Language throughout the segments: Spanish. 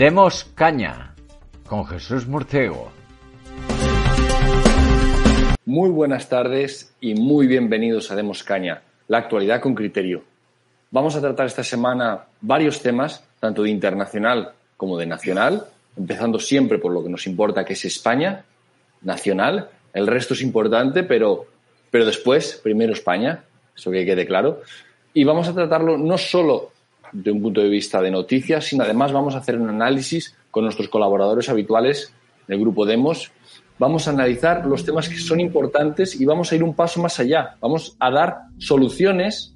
Demos Caña con Jesús Murciego. Muy buenas tardes y muy bienvenidos a Demos Caña, la actualidad con criterio. Vamos a tratar esta semana varios temas, tanto de internacional como de nacional, empezando siempre por lo que nos importa, que es España, nacional. El resto es importante, pero, pero después, primero España, eso que quede claro. Y vamos a tratarlo no solo de un punto de vista de noticias, sino además vamos a hacer un análisis con nuestros colaboradores habituales del grupo Demos. Vamos a analizar los temas que son importantes y vamos a ir un paso más allá. Vamos a dar soluciones,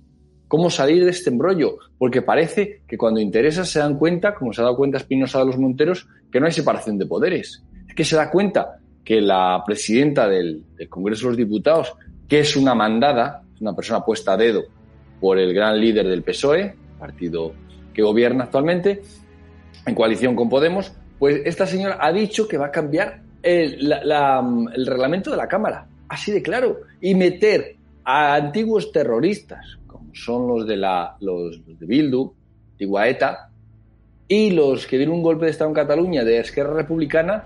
cómo salir de este embrollo, porque parece que cuando interesa se dan cuenta, como se ha dado cuenta Espinosa de los Monteros, que no hay separación de poderes. Es que se da cuenta que la presidenta del, del Congreso de los Diputados, que es una mandada, es una persona puesta a dedo por el gran líder del PSOE, partido que gobierna actualmente, en coalición con Podemos, pues esta señora ha dicho que va a cambiar el, el reglamento de la Cámara, así de claro, y meter a antiguos terroristas, como son los de, la, los, de Bildu, antigua ETA, y los que dieron un golpe de Estado en Cataluña de Esquerra Republicana,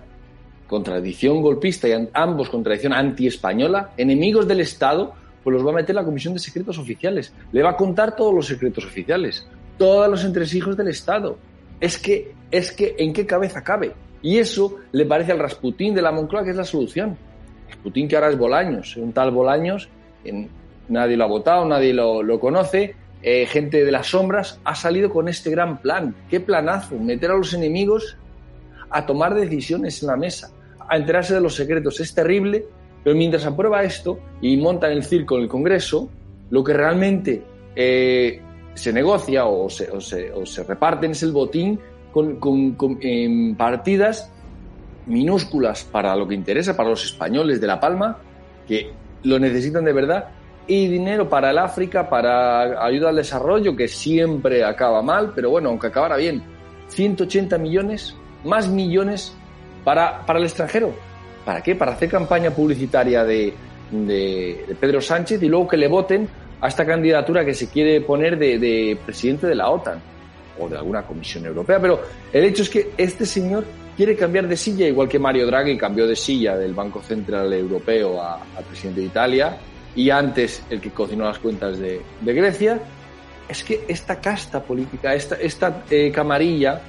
contradicción golpista y ambos contradicción anti-española, enemigos del Estado, pues los va a meter la Comisión de Secretos Oficiales. Le va a contar todos los secretos oficiales, todos los entresijos del Estado. Es que, es que, ¿en qué cabeza cabe? Y eso le parece al Rasputín de la Moncloa que es la solución. Rasputín que ahora es Bolaños, un tal Bolaños, nadie lo ha votado, nadie lo, conoce, eh, gente de las sombras, ha salido con este gran plan. ¿Qué planazo? Meter a los enemigos a tomar decisiones en la mesa, a enterarse de los secretos. Es terrible, pero mientras aprueba esto y monta el circo en el Congreso, lo que realmente eh, se negocia o se, o, se, reparten es el botín con en partidas minúsculas para lo que interesa, para los españoles de La Palma, que lo necesitan de verdad, y dinero para el África, para ayuda al desarrollo, que siempre acaba mal, pero bueno, aunque acabara bien, 180 millones, más millones para, para el extranjero. ¿Para qué? Para hacer campaña publicitaria de, Pedro Sánchez y luego que le voten a esta candidatura que se quiere poner de, de, presidente de la OTAN o de alguna comisión europea. Pero el hecho es que este señor quiere cambiar de silla, igual que Mario Draghi cambió de silla del Banco Central Europeo al presidente de Italia y antes el que cocinó las cuentas de, Grecia. Es que esta casta política, esta, esta eh, camarilla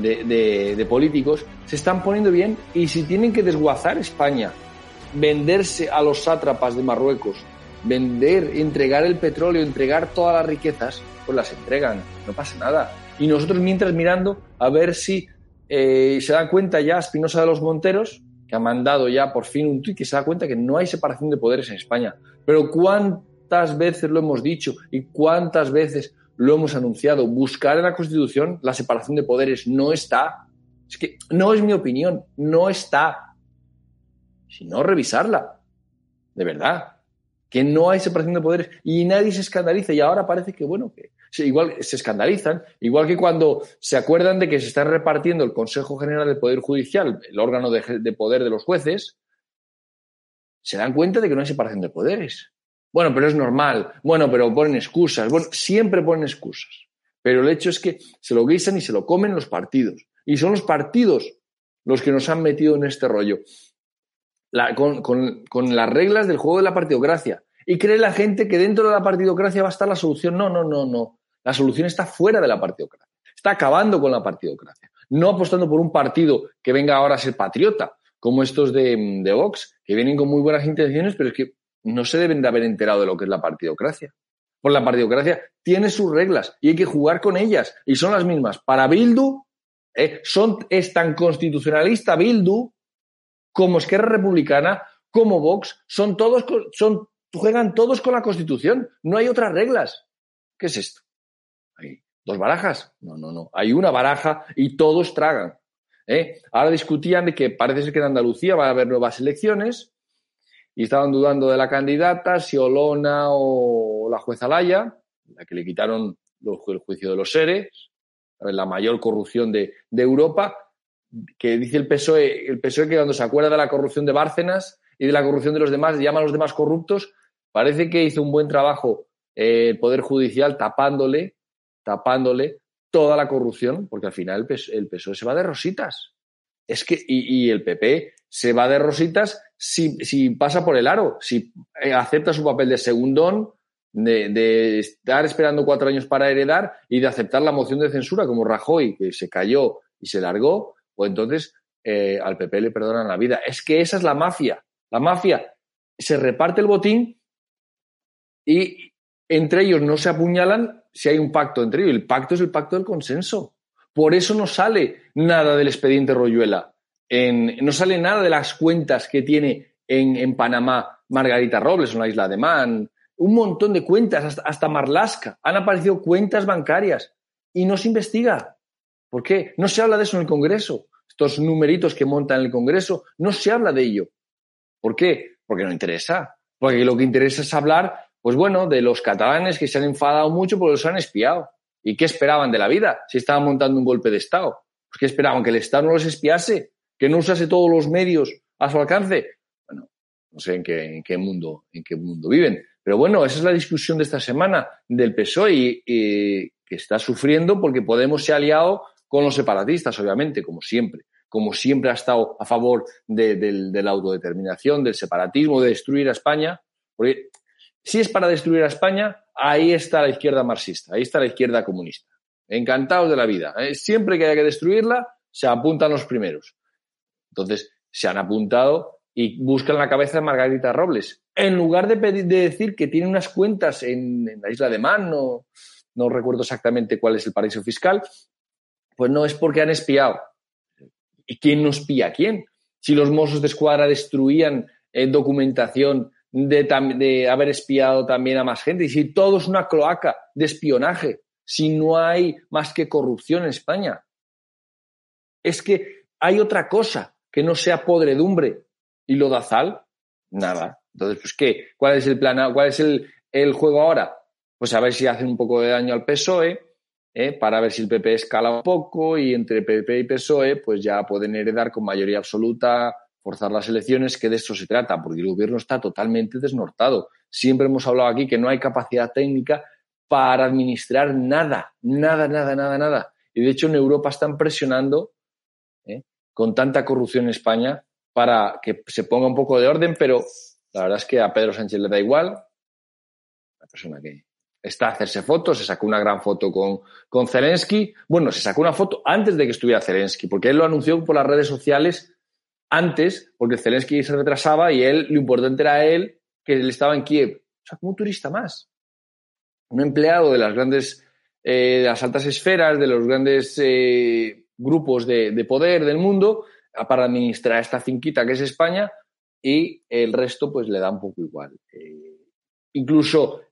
de, políticos se están poniendo bien y si tienen que desguazar España, venderse a los sátrapas de Marruecos, vender, entregar el petróleo, entregar todas las riquezas, pues las entregan, no pasa nada. Y nosotros mientras mirando a ver si eh, se da cuenta ya Espinosa de los Monteros, que ha mandado ya por fin un tuit que se da cuenta que no hay separación de poderes en España. Pero cuántas veces lo hemos dicho y cuántas veces lo hemos anunciado. Buscar en la Constitución la separación de poderes no está. Es que no es mi opinión, no está. Si no, revisarla. De verdad que no hay separación de poderes y nadie se escandaliza y ahora parece que, bueno, que igual se escandalizan, igual que cuando se acuerdan de que se está repartiendo el Consejo General del Poder Judicial, el órgano de, de poder de los jueces, se dan cuenta de que no hay separación de poderes. Bueno, pero es normal, bueno, pero ponen excusas, bueno, siempre ponen excusas. Pero el hecho es que se lo guisan y se lo comen los partidos. Y son los partidos los que nos han metido en este rollo con, las reglas del juego de la partidocracia. Y cree la gente que dentro de la partidocracia va a estar la solución. No, no, no, no. La solución está fuera de la partidocracia. Está acabando con la partidocracia. No apostando por un partido que venga ahora a ser patriota, como estos de, de Vox, que vienen con muy buenas intenciones, pero es que no se deben de haber enterado de lo que es la partidocracia. Por la partidocracia tiene sus reglas y hay que jugar con ellas. Y son las mismas. Para Bildu, eh, son, es tan constitucionalista Bildu como Esquerra Republicana, como Vox, son todos, son, juegan todos con la Constitución. No hay otras reglas. ¿Qué es esto? ¿Hay dos barajas? No, no, no. Hay una baraja y todos tragan. ¿eh? Ahora discutían de que parece ser que en Andalucía va a haber nuevas elecciones y estaban dudando de la candidata, si Olona o la jueza Laya, la que le quitaron el juicio de los seres, la mayor corrupción de, de Europa, que dice el PSOE, el PSOE que cuando se acuerda de la corrupción de Bárcenas y de la corrupción de los demás, llama a los demás corruptos, parece que hizo un buen trabajo eh, el Poder Judicial tapándole, tapándole toda la corrupción, porque al final el PSOE, se va de rositas. Es que, y, el PP se va de rositas si, pasa por el aro, si eh, acepta su papel de segundón, de, estar esperando cuatro años para heredar y de aceptar la moción de censura como Rajoy, que se cayó y se largó, pues entonces eh, al PP le perdonan la vida. Es que esa es la mafia. La mafia se reparte el botín y entre ellos no se apuñalan si hay un pacto entre ellos. El pacto es el pacto del consenso. Por eso no sale nada del expediente Royuela. no sale nada de las cuentas que tiene en, Panamá Margarita Robles, en la isla de Man. Un montón de cuentas, hasta, hasta Marlasca. Han aparecido cuentas bancarias y no se investiga. ¿Por qué? No se habla de eso en el Congreso. Estos numeritos que montan en el Congreso, no se habla de ello. ¿Por qué? Porque no interesa. Porque lo que interesa es hablar, pues bueno, de los catalanes que se han enfadado mucho porque los han espiado. ¿Y qué esperaban de la vida si estaban montando un golpe de Estado? Pues ¿qué esperaban? ¿Que el Estado no los espiase? ¿Que no usase todos los medios a su alcance? Bueno, no sé en qué, mundo, en qué mundo viven. Pero bueno, esa es la discusión de esta semana del PSOE y, que está sufriendo porque Podemos se ha aliado con los separatistas, obviamente, como siempre como siempre ha estado a favor de, la autodeterminación, del separatismo, de destruir a España. Si es para destruir a España, ahí está la izquierda marxista, ahí está la izquierda comunista. Encantados de la vida. ¿eh? Siempre que haya que destruirla, se apuntan los primeros. Entonces, se han apuntado y buscan la cabeza de Margarita Robles. En lugar de, decir que tiene unas cuentas en, la isla de Man, no, no recuerdo exactamente cuál es el paraíso fiscal, pues no es porque han espiado, ¿Y quién nos pilla a quién? Si los Mossos de Escuadra destruían eh, documentación de, haber espiado también a más gente, y si todo es una cloaca de espionaje, si no hay más que corrupción en España. Es que hay otra cosa que no sea podredumbre y lo da Zal, nada. Entonces, pues, ¿qué? ¿Cuál es el plan? ¿Cuál es el, el juego ahora? Pues a ver si hacen un poco de daño al PSOE, ¿eh? para ver si el PP escala un poco y entre PP y PSOE pues ya pueden heredar con mayoría absoluta, forzar las elecciones, que de eso se trata, porque el gobierno está totalmente desnortado. Siempre hemos hablado aquí que no hay capacidad técnica para administrar nada, nada, nada, nada, nada. Y de hecho en Europa están presionando ¿eh? con tanta corrupción en España para que se ponga un poco de orden, pero la verdad es que a Pedro Sánchez le da igual, la persona que, está a hacerse fotos, se sacó una gran foto con, con Zelensky. Bueno, se sacó una foto antes de que estuviera Zelensky, porque él lo anunció por las redes sociales antes, porque Zelensky se retrasaba y él, lo importante era él, que él estaba en Kiev. O sea, como un turista más. Un empleado de las grandes, eh, de las altas esferas, de los grandes eh, grupos de, poder del mundo, para administrar esta finquita que es España, y el resto pues le da un poco igual. Eh, incluso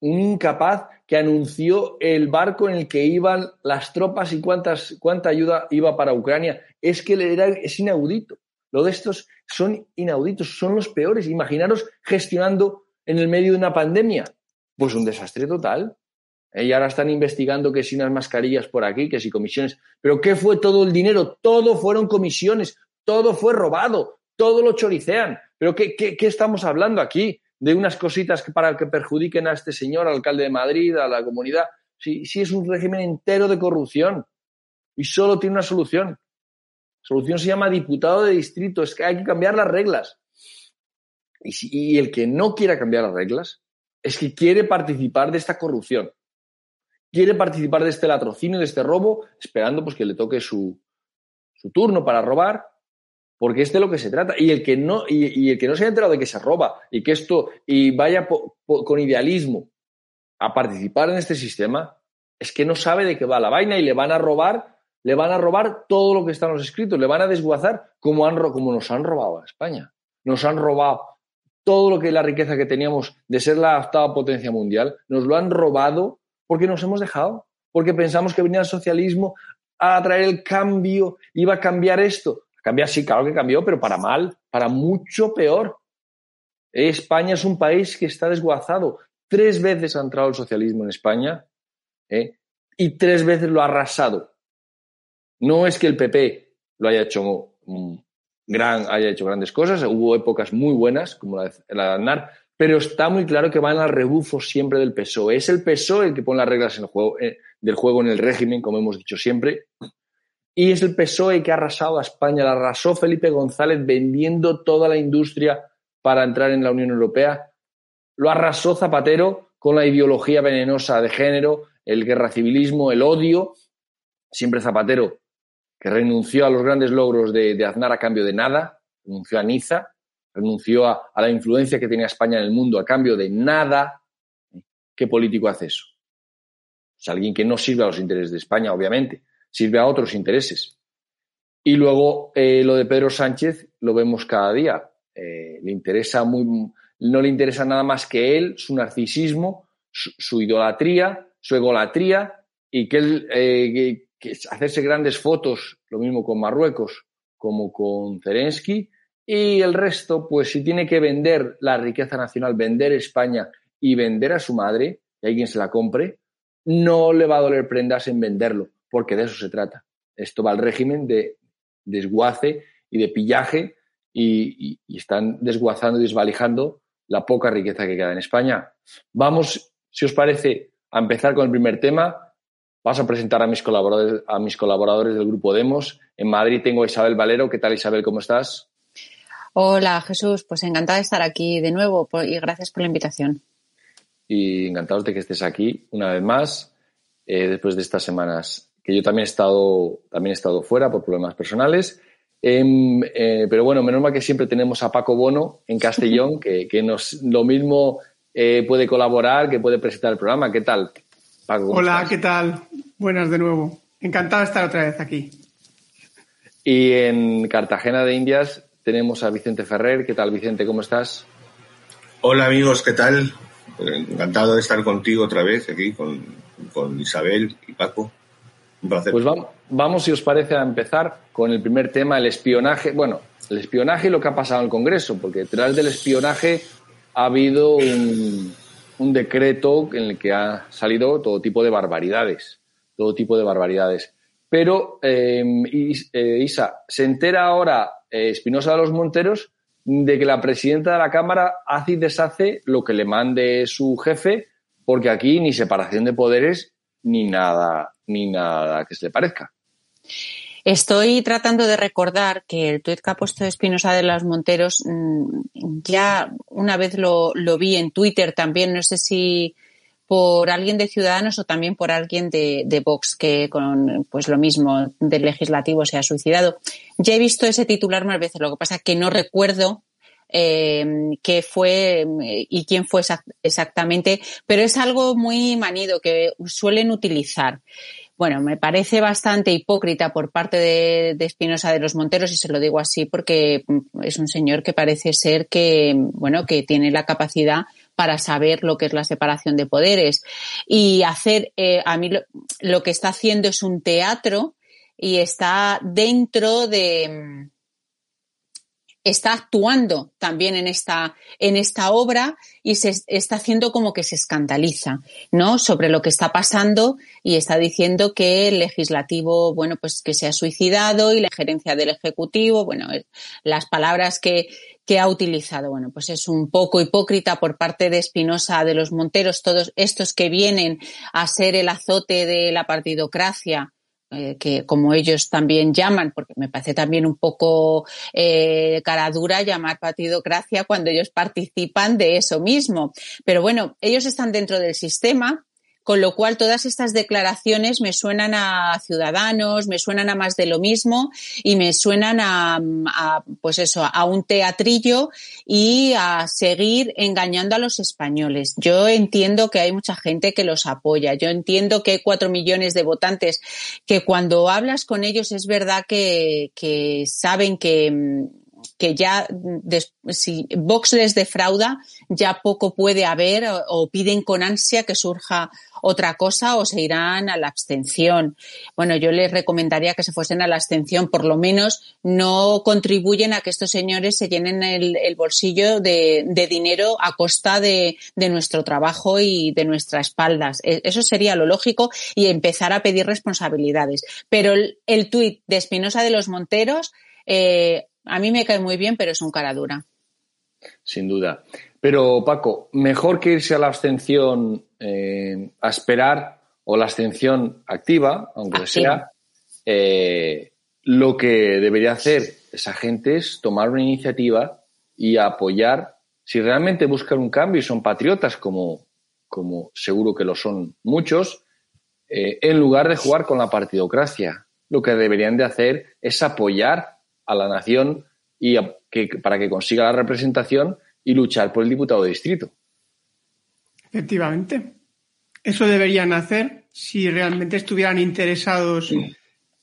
un incapaz que anunció el barco en el que iban las tropas y cuántas, cuánta ayuda iba para Ucrania. Es que era, es inaudito. Lo de estos son inauditos, son los peores. Imaginaros gestionando en el medio de una pandemia. Pues un desastre total. Eh, y ahora están investigando que si unas mascarillas por aquí, que si comisiones. Pero ¿qué fue todo el dinero? Todo fueron comisiones, todo fue robado, todo lo choricean. ¿Pero qué, qué, qué estamos hablando aquí? de unas cositas que para que perjudiquen a este señor, alcalde de Madrid, a la comunidad. Sí, sí es un régimen entero de corrupción y solo tiene una solución. Solución se llama diputado de distrito, es que hay que cambiar las reglas. Y, y el que no quiera cambiar las reglas es que quiere participar de esta corrupción. Quiere participar de este latrocinio, de este robo, esperando pues que le toque su, su turno para robar porque es de lo que se trata. Y el que no, y, el que no se haya enterado de que se roba y que esto, y vaya con idealismo a participar en este sistema, es que no sabe de qué va la vaina y le van a robar, le van a robar todo lo que está en los escritos, le van a desguazar como, han, como nos han robado a España. Nos han robado todo lo que es la riqueza que teníamos de ser la octava potencia mundial, nos lo han robado porque nos hemos dejado, porque pensamos que venía el socialismo a traer el cambio, iba a cambiar esto. Cambia, sí, claro que cambió, pero para mal, para mucho peor. España es un país que está desguazado. Tres veces ha entrado el socialismo en España ¿eh? y tres veces lo ha arrasado. No es que el PP lo haya hecho gran, haya hecho grandes cosas, hubo épocas muy buenas, como la de, la Aznar, pero está muy claro que van al rebufo siempre del PSOE. Es el PSOE el que pone las reglas en el juego, eh, del juego en el régimen, como hemos dicho siempre, y es el PSOE que ha arrasado a España, la arrasó Felipe González vendiendo toda la industria para entrar en la Unión Europea, lo arrasó Zapatero con la ideología venenosa de género, el guerra civilismo, el odio, siempre Zapatero, que renunció a los grandes logros de, Aznar a cambio de nada, renunció a Niza, renunció a, la influencia que tenía España en el mundo a cambio de nada. ¿Qué político hace eso? Es alguien que no sirve a los intereses de España, obviamente, sirve a otros intereses. Y luego eh, lo de Pedro Sánchez lo vemos cada día. Eh, le interesa muy, no le interesa nada más que él, su narcisismo, su, idolatría, su egolatría y que él eh, que, hacerse grandes fotos, lo mismo con Marruecos como con Zelensky, y el resto, pues si tiene que vender la riqueza nacional, vender España y vender a su madre, y hay quien se la compre, no le va a doler prendas en venderlo, porque de eso se trata. Esto va al régimen de desguace y de pillaje y, están desguazando y desvalijando la poca riqueza que queda en España. Vamos, si os parece, a empezar con el primer tema. Paso a presentar a mis colaboradores, a mis colaboradores del grupo Demos. En Madrid tengo a Isabel Valero. ¿Qué tal, Isabel? ¿Cómo estás? Hola, Jesús. Pues encantada de estar aquí de nuevo y gracias por la invitación. Y encantados de que estés aquí una vez más, eh, después de estas semanas que yo también he estado, también he estado fuera por problemas personales. Em, eh, pero bueno, menos mal que siempre tenemos a Paco Bono en Castellón, que, nos lo mismo eh, puede colaborar, que puede presentar el programa. ¿Qué tal, Paco? Hola, ¿qué tal? Buenas de nuevo. Encantado de estar otra vez aquí. Y en Cartagena de Indias tenemos a Vicente Ferrer. ¿Qué tal, Vicente? ¿Cómo estás? Hola, amigos, ¿qué tal? Encantado de estar contigo otra vez aquí con, con Isabel y Paco. Pues vamos, vamos, si os parece, a empezar con el primer tema, el espionaje. Bueno, el espionaje y lo que ha pasado en el Congreso, porque detrás del espionaje ha habido un, decreto en el que ha salido todo tipo de barbaridades, todo tipo de barbaridades. Pero, eh, eh, Isa, se entera ahora eh, Espinosa de los Monteros de que la presidenta de la Cámara hace y deshace lo que le mande su jefe, porque aquí ni separación de poderes ni nada, ni nada que se le parezca. Estoy tratando de recordar que el tuit que ha puesto Espinosa de los Monteros mm, ya una vez lo, vi en Twitter también, no sé si por alguien de Ciudadanos o también por alguien de, Vox que con pues lo mismo del legislativo se ha suicidado. Ya he visto ese titular más veces, lo que pasa es que no recuerdo eh, qué fue y quién fue exactamente, pero es algo muy manido que suelen utilizar. Bueno, me parece bastante hipócrita por parte de, Espinosa de los Monteros, y se lo digo así porque mm, es un señor que parece ser que, bueno, que tiene la capacidad para saber lo que es la separación de poderes. Y hacer, eh, a mí lo que está haciendo es un teatro y está dentro de, mm, está actuando también en esta, en esta obra y se está haciendo como que se escandaliza, ¿no? Sobre lo que está pasando y está diciendo que el legislativo, bueno, pues que se ha suicidado y la gerencia del ejecutivo, bueno, las palabras que, que ha utilizado. Bueno, pues es un poco hipócrita por parte de Espinosa de los Monteros, todos estos que vienen a ser el azote de la partidocracia eh, que como ellos también llaman, porque me parece también un poco eh, cara dura llamar partidocracia cuando ellos participan de eso mismo. Pero bueno, ellos están dentro del sistema, con lo cual todas estas declaraciones me suenan a ciudadanos, me suenan a más de lo mismo y me suenan a, pues eso, a un teatrillo y a seguir engañando a los españoles. Yo entiendo que hay mucha gente que los apoya. Yo entiendo que hay cuatro millones de votantes que cuando hablas con ellos es verdad que, que saben que que ya si Vox les defrauda, ya poco puede haber o, piden con ansia que surja otra cosa o se irán a la abstención. Bueno, yo les recomendaría que se fuesen a la abstención, por lo menos no contribuyen a que estos señores se llenen el, bolsillo de, dinero a costa de, nuestro trabajo y de nuestras espaldas. E, eso sería lo lógico y empezar a pedir responsabilidades. Pero el, tuit de Espinosa de los Monteros, eh, a mí me cae muy bien, pero es un cara dura. Sin duda. Pero, Paco, mejor que irse a la abstención eh, a esperar o la abstención activa, aunque sea, eh, lo que debería hacer esa gente es tomar una iniciativa y apoyar, si realmente buscan un cambio y son patriotas, como, como seguro que lo son muchos, eh, en lugar de jugar con la partidocracia. Lo que deberían de hacer es apoyar a la nación y que, para que consiga la representación y luchar por el diputado de distrito. Efectivamente. Eso deberían hacer si realmente estuvieran interesados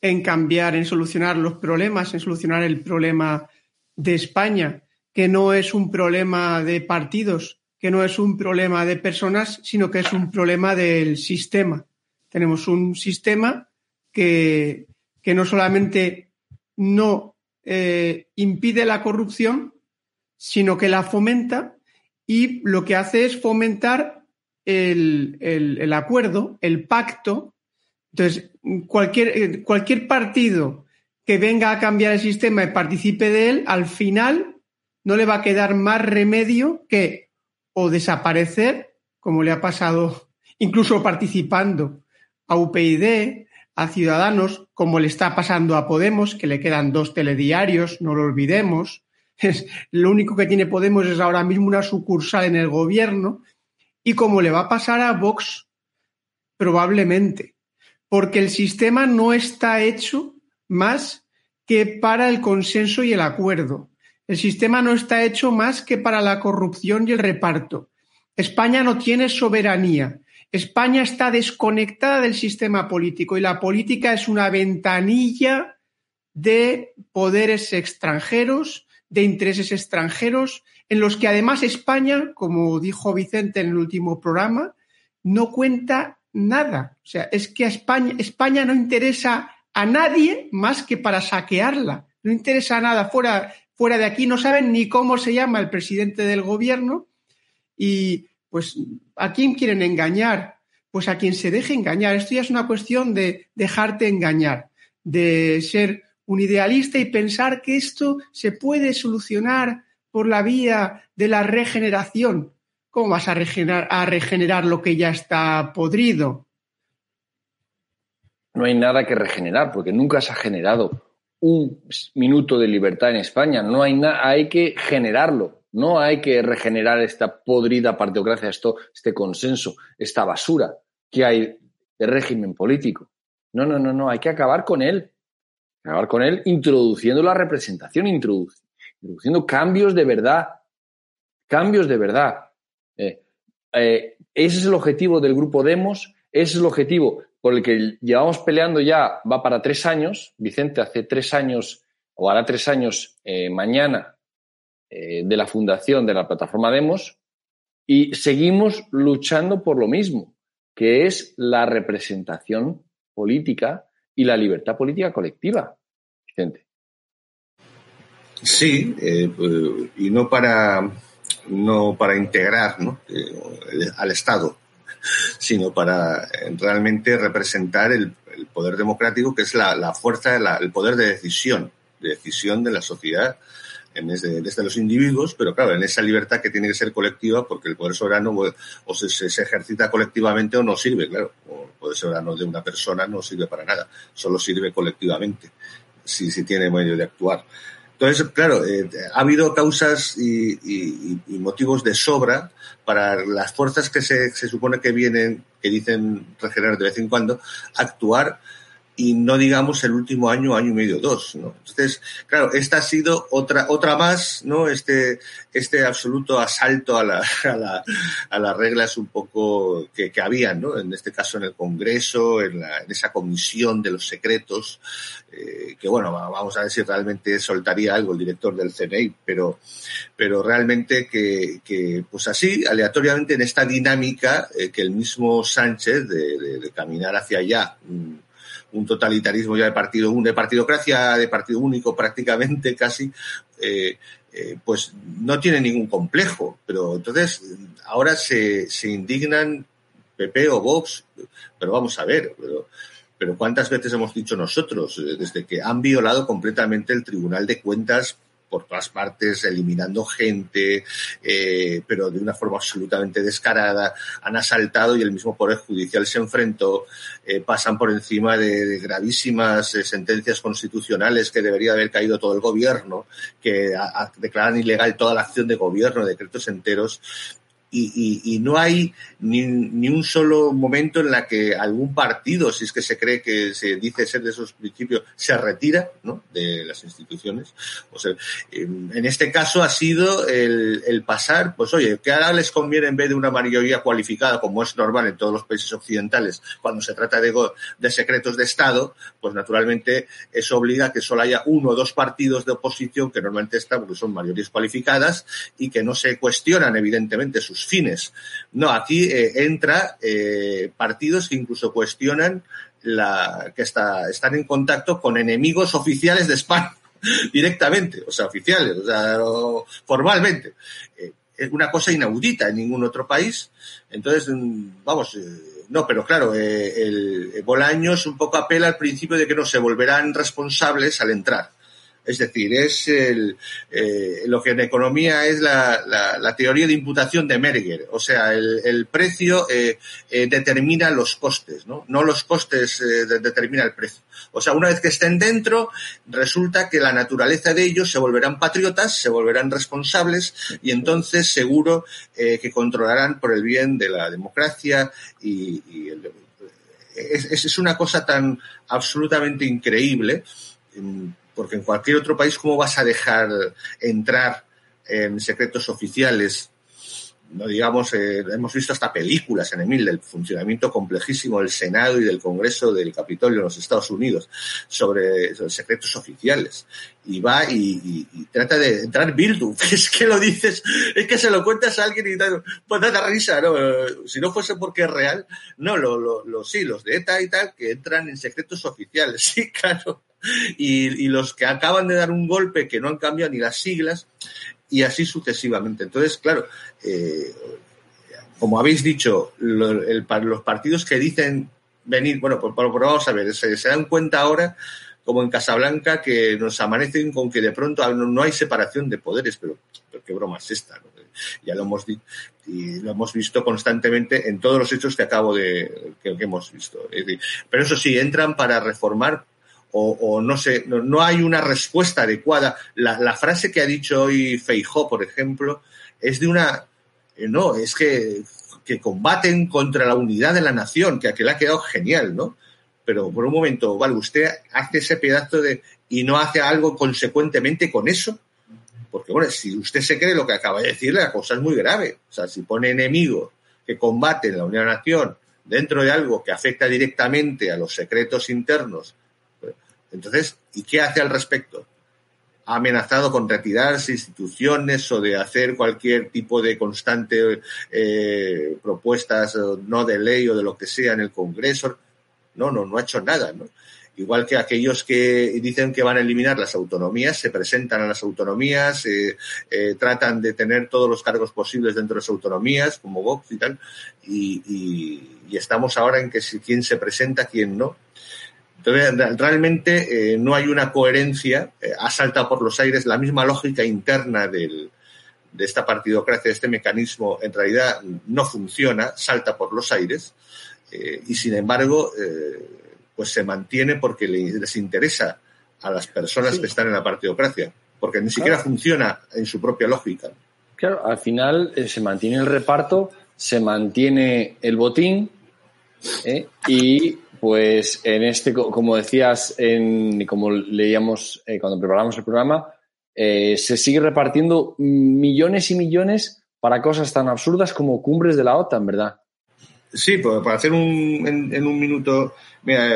en cambiar, en solucionar los problemas, en solucionar el problema de España, que no es un problema de partidos, que no es un problema de personas, sino que es un problema del sistema. Tenemos un sistema que, que no solamente no eh, impide la corrupción, sino que la fomenta y lo que hace es fomentar el, acuerdo, el pacto. Entonces, cualquier, eh, cualquier partido que venga a cambiar el sistema y participe de él, al final no le va a quedar más remedio que o desaparecer, como le ha pasado incluso participando a UPyD, a Ciudadanos, como le está pasando a Podemos, que le quedan dos telediarios, no lo olvidemos, es, lo único que tiene Podemos es ahora mismo una sucursal en el gobierno y como le va a pasar a Vox, probablemente, porque el sistema no está hecho más que para el consenso y el acuerdo. El sistema no está hecho más que para la corrupción y el reparto. España no tiene soberanía. España está desconectada del sistema político y la política es una ventanilla de poderes extranjeros de intereses extranjeros, en los que además España, como dijo Vicente en el último programa, no cuenta nada. O sea, es que a España, España no interesa a nadie más que para saquearla. No interesa nada fuera, fuera de aquí. No saben ni cómo se llama el presidente del gobierno. Y pues, ¿a quién quieren engañar? Pues a quien se deje engañar. Esto ya es una cuestión de dejarte engañar, de ser un idealista y pensar que esto se puede solucionar por la vía de la regeneración. ¿Cómo vas a regenerar, lo que ya está podrido? No hay nada que regenerar porque nunca se ha generado un minuto de libertad en España. No hay nada, hay que generarlo. No hay que regenerar esta podrida partidocracia, esto, este consenso, esta basura que hay de régimen político. No, no, no, no, hay que acabar con él acabar con él introduciendo la representación, introduciendo cambios de verdad, cambios de verdad. Eh, eh, ese es el objetivo del grupo Demos, ese es el objetivo por el que llevamos peleando ya, va para tres años. Vicente hace tres años, o hará tres años eh, mañana, de la fundación de la plataforma Demos, y seguimos luchando por lo mismo, que es la representación política y la libertad política colectiva. Vicente. Sí, eh, pues, y no para, no para integrar ¿no? Eh, al Estado, sino para eh, realmente representar el, poder democrático, que es la, fuerza, el poder de decisión, de decisión de la sociedad desde, desde, los individuos, pero claro, en esa libertad que tiene que ser colectiva, porque el poder soberano o se, ejercita colectivamente o no sirve, claro. O el poder soberano de una persona no sirve para nada, solo sirve colectivamente, si, si tiene medio de actuar. Entonces, claro, eh, ha habido causas y, motivos de sobra para las fuerzas que se, se supone que vienen, que dicen regenerar de vez en cuando, actuar y no digamos el último año, año y medio, dos, ¿no? Entonces, claro, esta ha sido otra, otra más, ¿no? Este, este absoluto asalto a, la, a, la, a las reglas un poco que, que habían, ¿no? En este caso en el Congreso, en, la, en esa comisión de los secretos, eh, que bueno, vamos a ver si realmente soltaría algo el director del CNI, pero, pero realmente que, que pues así, aleatoriamente en esta dinámica eh, que el mismo Sánchez de, de, de caminar hacia allá, un totalitarismo ya de partido, de partidocracia, de partido único prácticamente casi, eh, eh, pues no tiene ningún complejo. Pero entonces ahora se, se indignan PP o Vox, pero vamos a ver, pero, pero cuántas veces hemos dicho nosotros, eh, desde que han violado completamente el Tribunal de Cuentas por todas partes, eliminando gente, eh, pero de una forma absolutamente descarada. Han asaltado y el mismo Poder Judicial se enfrentó. Eh, pasan por encima de, gravísimas eh, sentencias constitucionales que debería haber caído todo el gobierno, que declaran ilegal toda la acción de gobierno, decretos enteros y, no hay ni, ni, un solo momento en la que algún partido, si es que se cree que se dice ser de esos principios, se retira de las instituciones. O sea, en este caso ha sido el, el, pasar, pues oye, que ahora les conviene en vez de una mayoría cualificada, como es normal en todos los países occidentales, cuando se trata de, de secretos de Estado, pues naturalmente eso obliga a que solo haya uno o dos partidos de oposición que normalmente están, porque son mayorías cualificadas y que no se cuestionan evidentemente sus fines. No, aquí eh, entra eh, partidos que incluso cuestionan la, que está, están en contacto con enemigos oficiales de España directamente, o sea, oficiales, o sea, formalmente. Eh, es una cosa inaudita en ningún otro país. Entonces, mm, vamos, no, pero claro, el Bolaños un poco apela al principio de que no se volverán responsables al entrar. Es decir, es eh, lo que en economía es la, teoría de imputación de Merger. O sea, el, precio eh, eh, determina los costes, ¿no? No los costes determina el precio. O sea, una vez que estén dentro, resulta que la naturaleza de ellos se volverán patriotas, se volverán responsables y entonces seguro que controlarán por el bien de la democracia y, es, es una cosa tan absolutamente increíble porque en cualquier otro país, ¿cómo vas a dejar entrar en secretos oficiales? No digamos, eh, hemos visto hasta películas en Emil del funcionamiento complejísimo del Senado y del Congreso del Capitolio en los Estados Unidos sobre, secretos oficiales. Y va y, trata de entrar Bildu. Es que lo dices, es que se lo cuentas a alguien y tal, pues da risa, ¿no? Si no fuese porque es real, no, lo, lo, sí, los de ETA y tal, que entran en secretos oficiales, sí, claro y, los que acaban de dar un golpe que no han cambiado ni las siglas y así sucesivamente. Entonces, claro, eh, como habéis dicho, los partidos que dicen venir, bueno, pues, pues, vamos a ver, se, dan cuenta ahora como en Casablanca que nos amanecen con que de pronto no, hay separación de poderes, pero, qué broma es esta, ya lo hemos y lo hemos visto constantemente en todos los hechos que acabo de que, hemos visto. pero eso sí, entran para reformar o, no sé, no, hay una respuesta adecuada. La, frase que ha dicho hoy Feijó, por ejemplo, es de una, eh, no, es que, que combaten contra la unidad de la nación, que que ha quedado genial, ¿no? Pero por un momento, vale, usted hace ese pedazo de, y no hace algo consecuentemente con eso, porque bueno, si usted se cree lo que acaba de decir, la cosa es muy grave. O sea, si pone enemigos que combaten la la nación dentro de algo que afecta directamente a los secretos internos entonces, ¿y qué hace al respecto? Ha amenazado con retirarse instituciones o de hacer cualquier tipo de constante eh, propuestas no de ley o de lo que sea en el Congreso. No, no, no ha hecho nada, ¿no? Igual que aquellos que dicen que van a eliminar las autonomías, se presentan a las autonomías, eh, eh, tratan de tener todos los cargos posibles dentro de las autonomías, como Vox y tal, y, y estamos ahora en que si quién se presenta, quién no realmente eh, no hay una coherencia, eh, ha saltado por los aires la misma lógica interna del, de esta partidocracia, de este mecanismo, en realidad no funciona, salta por los aires, eh, y sin embargo, pues se mantiene porque les interesa a las personas que están en la partidocracia, porque ni siquiera funciona en su propia lógica. Claro, al final se mantiene el reparto, se mantiene el botín y pues en este, como decías, en, como leíamos eh, cuando preparamos el programa, eh, se sigue repartiendo millones y millones para cosas tan absurdas como cumbres de la OTAN, ¿verdad? Sí, pues para hacer un, en, un minuto,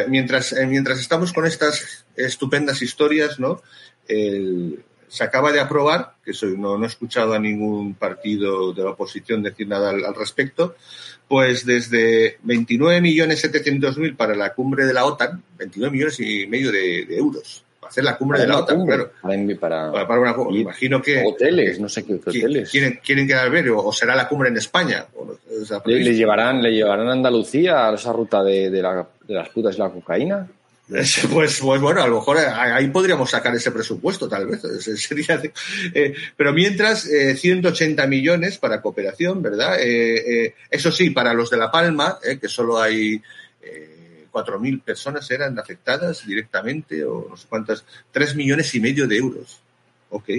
mientras, eh, mientras estamos con estas estupendas historias, ¿no? Se acaba de aprobar, que soy, no, no, he escuchado a ningún partido de la oposición decir nada al respecto, pues desde 29.700.000 para la cumbre de la OTAN, 29 millones y medio de, euros. Para hacer la cumbre de la OTAN, claro. Para, para, una, imagino que. Hoteles, no sé qué hoteles. Quieren, quieren quedar ver, o, será la cumbre en España. le, llevarán, ¿Le llevarán a Andalucía a esa ruta de, de, la, de las putas y la cocaína? Pues, pues, bueno, a lo mejor ahí podríamos sacar ese presupuesto, tal vez. Sería eh, pero mientras, 180 millones para cooperación, ¿verdad? eso sí, para los de La Palma, que solo hay 4.000 personas eran afectadas directamente, o no sé cuántas, 3 millones y medio de euros. Ok.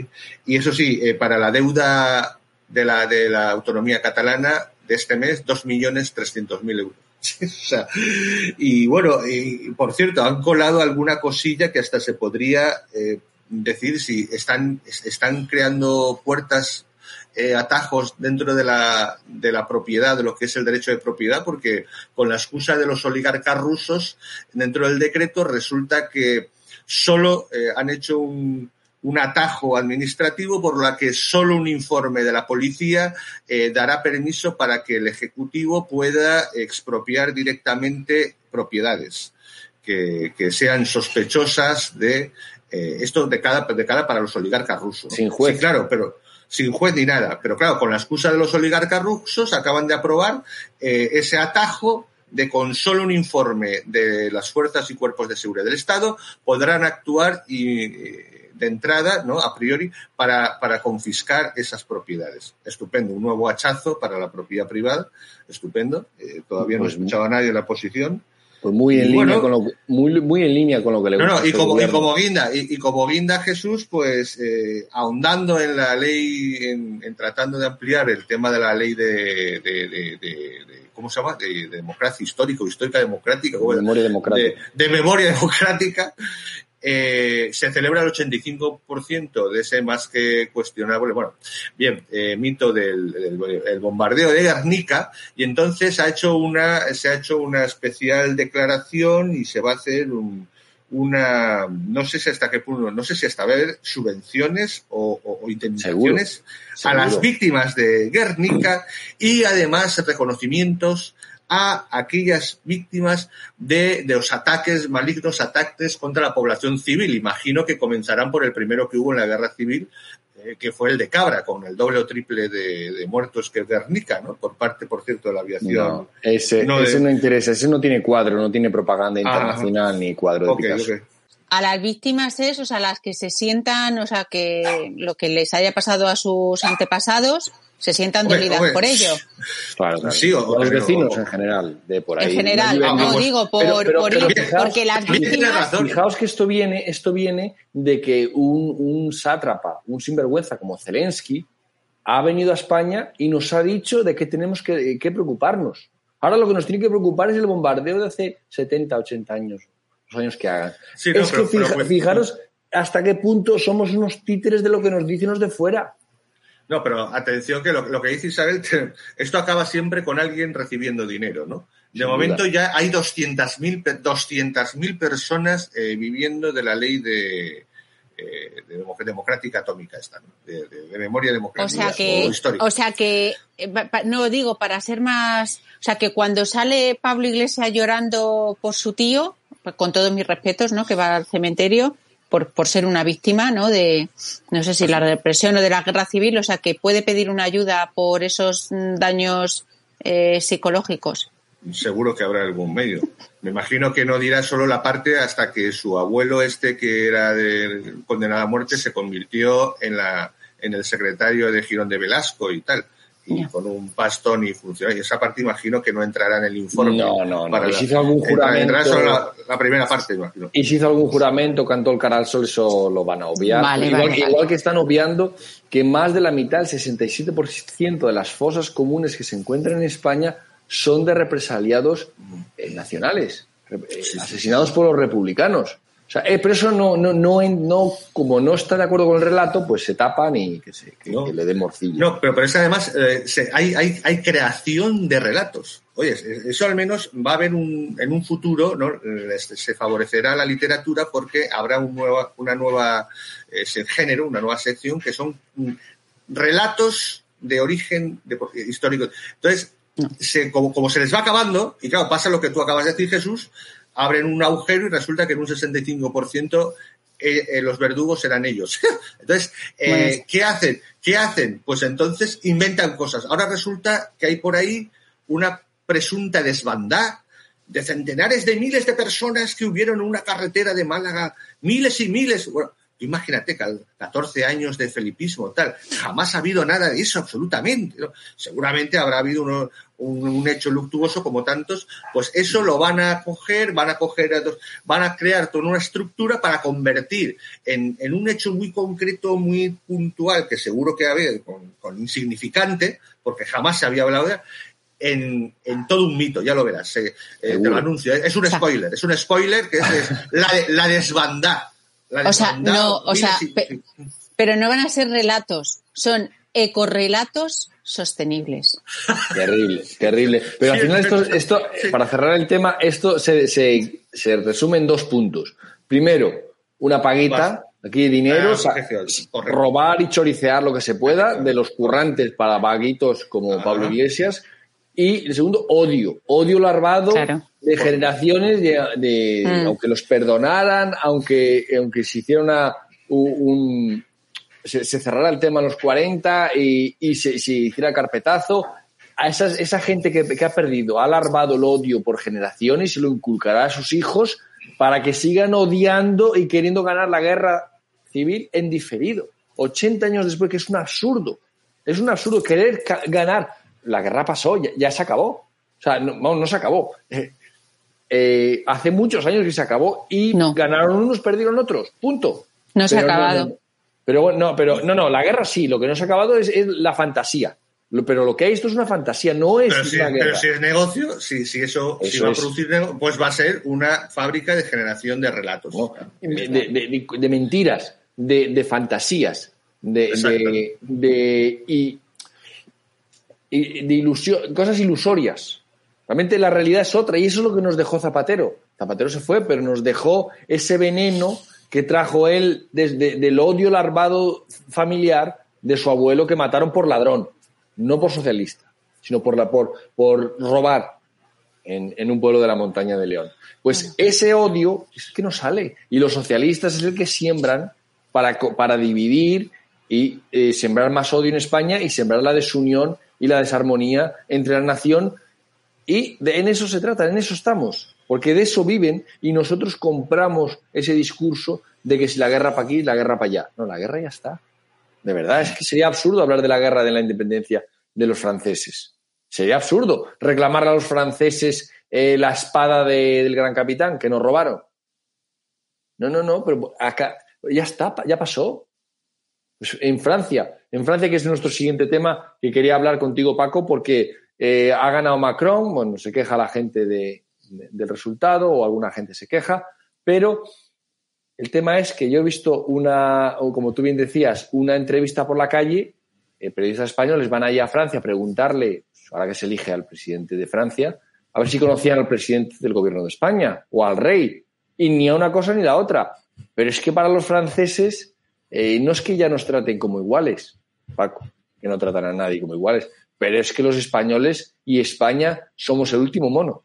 Y eso sí, eh, para la deuda de la, de la autonomía catalana de este mes, 2.300.000 euros. y bueno, y, por cierto, han colado alguna cosilla que hasta se podría eh, decir si están, están creando puertas eh, atajos dentro de la, de la propiedad, de lo que es el derecho de propiedad, porque con la excusa de los oligarcas rusos, dentro del decreto resulta que solo eh, han hecho un, un atajo administrativo por la que solo un informe de la policía eh, dará permiso para que el Ejecutivo pueda expropiar directamente propiedades que, que sean sospechosas de esto de cada, de cada para los oligarcas rusos. Sin juez. Sí, claro, pero sin juez ni nada. Pero claro, con la excusa de los oligarcas rusos acaban de aprobar eh, ese atajo de con solo un informe de las fuerzas y cuerpos de seguridad del Estado podrán actuar y, eh, de entrada, ¿no? A priori, para, para confiscar esas propiedades. Estupendo, un nuevo hachazo para la propiedad privada, estupendo. Eh, todavía no he pues escuchado a nadie la posición. Pues muy en, línea con lo, muy, muy en línea con lo que le gusta. No, y como, y como guinda, y, como guinda Jesús, pues eh, ahondando en la ley, en, en, tratando de ampliar el tema de la ley de, de, de, de ¿cómo se llama? De, democracia histórica, histórica democrática. De memoria democrática. De, memoria democrática. Eh, se celebra el 85% de ese más que cuestionable, bueno, bien, eh, mito del, del el bombardeo de Guernica y entonces ha hecho una, se ha hecho una especial declaración y se va a hacer un, una, no sé si hasta qué punto, no sé si hasta ver subvenciones o, o, o indemnizaciones a las víctimas de Guernica y además reconocimientos a aquellas víctimas de, de, los ataques malignos, ataques contra la población civil. Imagino que comenzarán por el primero que hubo en la guerra civil, eh, que fue el de Cabra, con el doble o triple de, de, muertos que Guernica, ¿no? Por parte, por cierto, de la aviación. No, ese no, ese de... no interesa, ese no tiene cuadro, no tiene propaganda internacional Ajá. ni cuadro okay, de Picasso. Okay. A las víctimas es, o sea, las que se sientan, o sea, que lo que les haya pasado a sus antepasados, se sientan dolidas hombre. por ello. Claro, claro. Sí, o- los pero- vecinos en general, de por ahí. En general, No digo por, Pero- pero- por pero ir, fijaos- porque las víctimas. Fijaos que esto viene, esto viene de que un, un sátrapa, un sinvergüenza como Zelensky, ha venido a España y nos ha dicho de que tenemos que, que preocuparnos. Ahora lo que nos tiene que preocupar es el bombardeo de hace 70, 80 años, los años que hagan. Sí, no, es pero- que fija- pero pues- fijaros hasta qué punto somos unos títeres de lo que nos dicen los de fuera. No, pero atención que lo, lo que dice Isabel, te- esto acaba siempre con alguien recibiendo dinero, ¿no? De Sin momento duda. ya hay 200.000 pe- 200.000 personas eh, viviendo de la ley de, eh, de democ- democrática atómica esta, ¿no? de, de- de memoria o democrática sea que, histórica. o sea que, eh, no digo para ser más, o sea que cuando sale Pablo Iglesias llorando por su tío, pues con todos mis respetos, ¿no? Que va al cementerio por, por ser una víctima, ¿no? De, no sé si la represión o de la guerra civil, o sea que puede pedir una ayuda por esos mm, daños eh, psicológicos. Seguro que habrá algún medio. Me imagino que no dirá solo la parte hasta que su abuelo este que era de, condenado a muerte se convirtió en la en el secretario de Girón de Velasco y tal. Y con un pastón y funcionario. Y esa parte imagino que no entrará en el informe. No, no, no. Y si hizo algún entra- entrará juramento- solo la, la primera parte, imagino. Y si hizo algún juramento, cantó el cara al sol, eso lo van a obviar. Vale, igual, vale, que, vale. igual que están obviando que más de la mitad, el 67% de las fosas comunes que se encuentran en España son de represaliados eh, nacionales, eh, asesinados por los republicanos. O sea, eh, pero eso no, no, no, como no está de acuerdo con el relato, pues se tapan y que, se, que, No. que le den morcilla. No, pero, pero es además, eh, se- hay, hay, hay creación de relatos. Oye, es- eso al menos va a haber un, en un futuro, ¿no? Se favorecerá la literatura porque habrá un nueva, una nueva eh, se- género, una nueva sección que son mm, relatos de origen de- histórico. Entonces, se- como, como se les va acabando, y claro, pasa lo que tú acabas de decir, Jesús, abren un agujero y resulta que en un 65% eh, eh, los verdugos eran ellos. Entonces, eh, ¿qué hacen? ¿Qué hacen? Pues entonces inventan cosas. Ahora resulta que hay por ahí una presunta desbandada de centenares de miles de personas que hubieron en una carretera de Málaga, miles y miles. Bueno, imagínate, 14 años de felipismo, tal. Jamás ha habido nada de eso, absolutamente. Seguramente habrá habido un, hecho luctuoso como tantos, pues eso lo van a coger, van a coger, van a crear toda una estructura para convertir en, un hecho muy concreto, muy puntual, que seguro que ha habido, con, insignificante, porque jamás se había hablado de en, todo un mito, ya lo verás, eh, te lo anuncio. Es un spoiler, es un spoiler que es, la, la desbandada o sea, no, o sea, pero no van a ser relatos, son ecorrelatos sostenibles. Terrible, terrible. Pero al final esto, esto para cerrar el tema, esto se, se, resume en dos puntos. Primero, una paguita, aquí dinero, ah, robar y choricear lo que se pueda de los currantes para vaguitos como Pablo Iglesias. Y el segundo, odio, odio larvado de generaciones, de, mm. aunque los perdonaran, aunque, aunque se hiciera una, un, se, cerrara el tema a los 40 y, y se, hiciera carpetazo, a esas, esa gente que, que, ha perdido, ha larvado el odio por generaciones y se lo inculcará a sus hijos para que sigan odiando y queriendo ganar la guerra civil en diferido. 80 años después, que es un absurdo. Es un absurdo querer ganar. La guerra pasó, ya, se acabó. O sea, no, no se acabó. Eh, hace muchos años que se acabó y ganaron unos, perdieron otros. Punto. No se ha acabado. pero bueno, pero no, no, la guerra sí, lo que no se ha acabado es, la fantasía. Pero lo que hay esto es una fantasía, no es pero si, guerra. Pero si es negocio, si, si eso, va a producir negocio, pues va a ser una fábrica de generación de relatos. de, mentiras, de, fantasías, de, de, y, de ilusión, cosas ilusorias. Realmente la realidad es otra y eso es lo que nos dejó Zapatero. Zapatero se fue, pero nos dejó ese veneno que trajo él desde del odio larvado familiar de su abuelo que mataron por ladrón, no por socialista, sino por, la, por, por robar en, un pueblo de la montaña de León. Pues ese odio es que no sale y los socialistas es el que siembran para, para dividir y eh, sembrar más odio en España y sembrar la desunión y la desarmonía entre la nación y en eso se trata, en eso estamos, porque de eso viven y nosotros compramos ese discurso de que si la guerra para aquí, la guerra para allá. No, la guerra ya está. De verdad, es que sería absurdo hablar de la guerra de la independencia de los franceses. Sería absurdo reclamar a los franceses eh, la espada del gran capitán que nos robaron. No, no, no, pero acá ya está, ya pasó. Pues en Francia, en Francia, que es nuestro siguiente tema que quería hablar contigo, Paco, porque eh, ha ganado Macron, bueno, se queja la gente del resultado o alguna gente se queja, pero el tema es que yo he visto una, o como tú bien decías, una entrevista por la calle, eh, periodistas españoles van allá a Francia a preguntarle, ahora que se elige al presidente de Francia, a ver si conocían al presidente del gobierno de España o al rey. Y ni a una cosa ni la otra. Pero es que para los franceses eh, no es que ya nos traten como iguales, Paco, que no tratan a nadie como iguales, pero es que los españoles y España somos el último mono.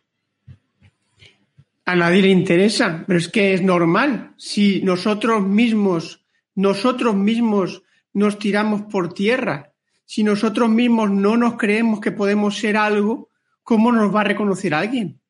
A nadie le interesa, pero es que es normal. Si nosotros mismos, nosotros mismos nos tiramos por tierra, si nosotros mismos no nos creemos que podemos ser algo, ¿cómo nos va a reconocer alguien?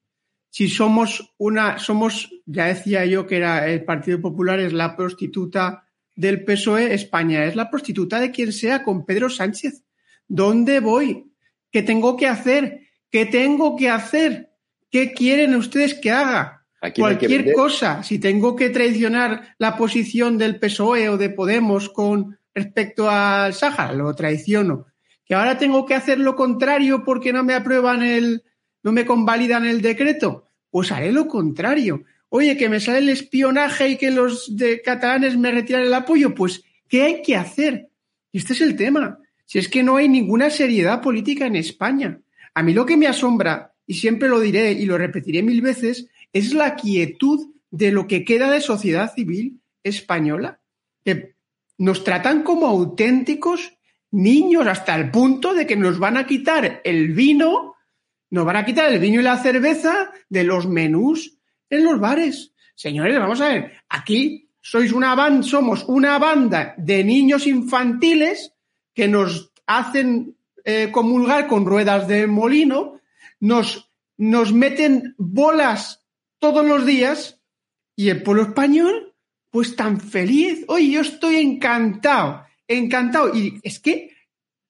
Si somos una, somos, ya decía yo que era el Partido Popular es la prostituta del PSOE, España es la prostituta de quien sea con Pedro Sánchez. ¿Dónde voy? ¿Qué tengo que hacer? ¿Qué tengo que hacer? ¿Qué quieren ustedes que haga? Cualquier cosa. Si tengo que traicionar la posición del PSOE o de Podemos con respecto al Sáhara, lo traiciono. Que ahora tengo que hacer lo contrario porque no me aprueban el, no me convalidan el decreto, pues haré lo contrario. Oye, que me sale el espionaje y que los de catalanes me retiran el apoyo, pues ¿qué hay que hacer? Y este es el tema. Si es que no hay ninguna seriedad política en España. A mí lo que me asombra, y siempre lo diré y lo repetiré mil veces, es la quietud de lo que queda de sociedad civil española, que nos tratan como auténticos niños hasta el punto de que nos van a quitar el vino, nos van a quitar el vino y la cerveza de los menús en los bares. Señores, vamos a ver, aquí sois una banda, somos una banda de niños infantiles que nos hacen eh, comulgar con ruedas de molino, nos nos meten bolas todos los días y el pueblo español, pues tan feliz. Oye, yo estoy encantado, encantado. Y es que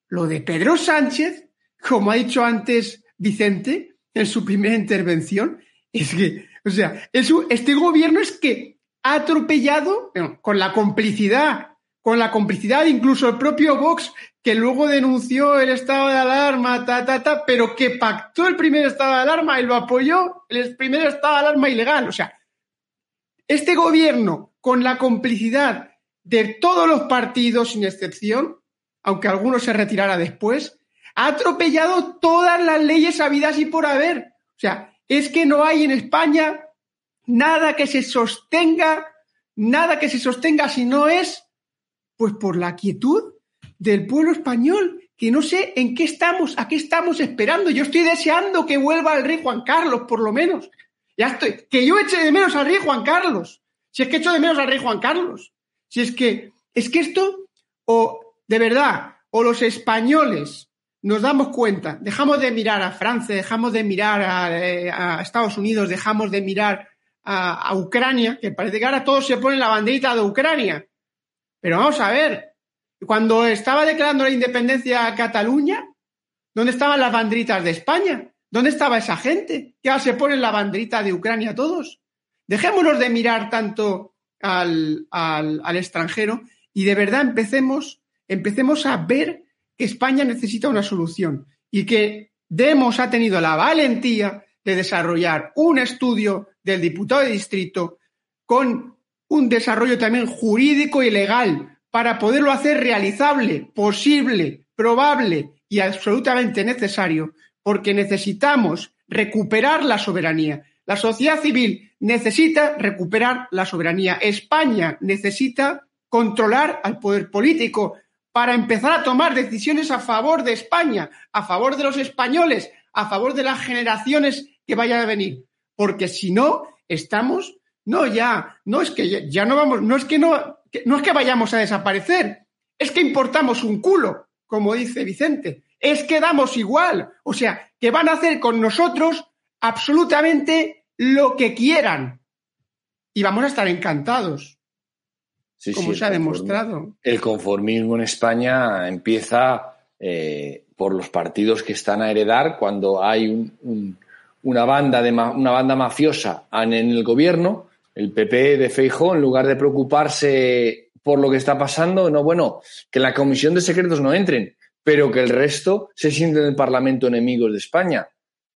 lo de Pedro Sánchez, como ha dicho antes Vicente en su primera intervención, es que, o sea, este gobierno es que ha atropellado, con la complicidad, con la complicidad incluso el propio Vox, que luego denunció el estado de alarma, ta, ta, ta, pero que pactó el primer estado de alarma y lo apoyó el primer estado de alarma ilegal. O sea, este gobierno, con la complicidad de todos los partidos sin excepción, aunque alguno se retirara después, ha atropellado todas las leyes habidas y por haber. O sea, es que no hay en España nada que se sostenga, nada que se sostenga si no es, pues por la quietud del pueblo español, que no sé en qué estamos, a qué estamos esperando. Yo estoy deseando que vuelva el rey Juan Carlos, por lo menos. Ya estoy, que yo eche de menos al rey Juan Carlos. Si es que echo de menos al rey Juan Carlos. Si es que, es que esto, o de verdad, o los españoles nos damos cuenta, dejamos de mirar a Francia, dejamos de mirar a, eh, Estados Unidos, dejamos de mirar a, a, Ucrania, que parece que ahora todos se ponen la banderita de Ucrania. Pero vamos a ver, cuando estaba declarando la independencia a Cataluña, ¿dónde estaban las banderitas de España? ¿Dónde estaba esa gente? Que ahora se ponen la banderita de Ucrania todos. Dejémonos de mirar tanto al, al, al extranjero y de verdad empecemos, empecemos a ver que España necesita una solución y que Demos ha tenido la valentía de desarrollar un estudio del diputado de distrito con un desarrollo también jurídico y legal para poderlo hacer realizable, posible, probable y absolutamente necesario, porque necesitamos recuperar la soberanía. La sociedad civil necesita recuperar la soberanía. España necesita controlar al poder político para empezar a tomar decisiones a favor de España, a favor de los españoles, a favor de las generaciones que vayan a venir. Porque si no, estamos, no ya, no es que ya, ya no vamos, no es que no, no es que vayamos a desaparecer, es que importamos un culo, como dice Vicente, es que damos igual, o sea, que van a hacer con nosotros absolutamente lo que quieran y vamos a estar encantados, como se ha demostrado. El conformismo en España empieza eh, por los partidos que están a heredar cuando hay un, una, banda de, una banda mafiosa en el gobierno el PP de Feijó, en lugar de preocuparse por lo que está pasando, no, bueno, que la comisión de secretos no entren, pero que el resto se sienten en el Parlamento enemigos de España.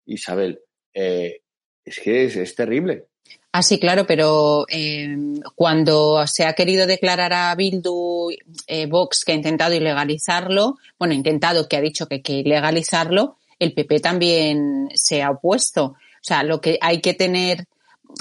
Isabel, eh, es que es, terrible. Ah, sí, claro, pero eh, cuando se ha querido declarar a Bildu eh, Vox que ha intentado ilegalizarlo, bueno, intentado que ha dicho que hay que ilegalizarlo, el PP también se ha opuesto. O sea, lo que hay que tener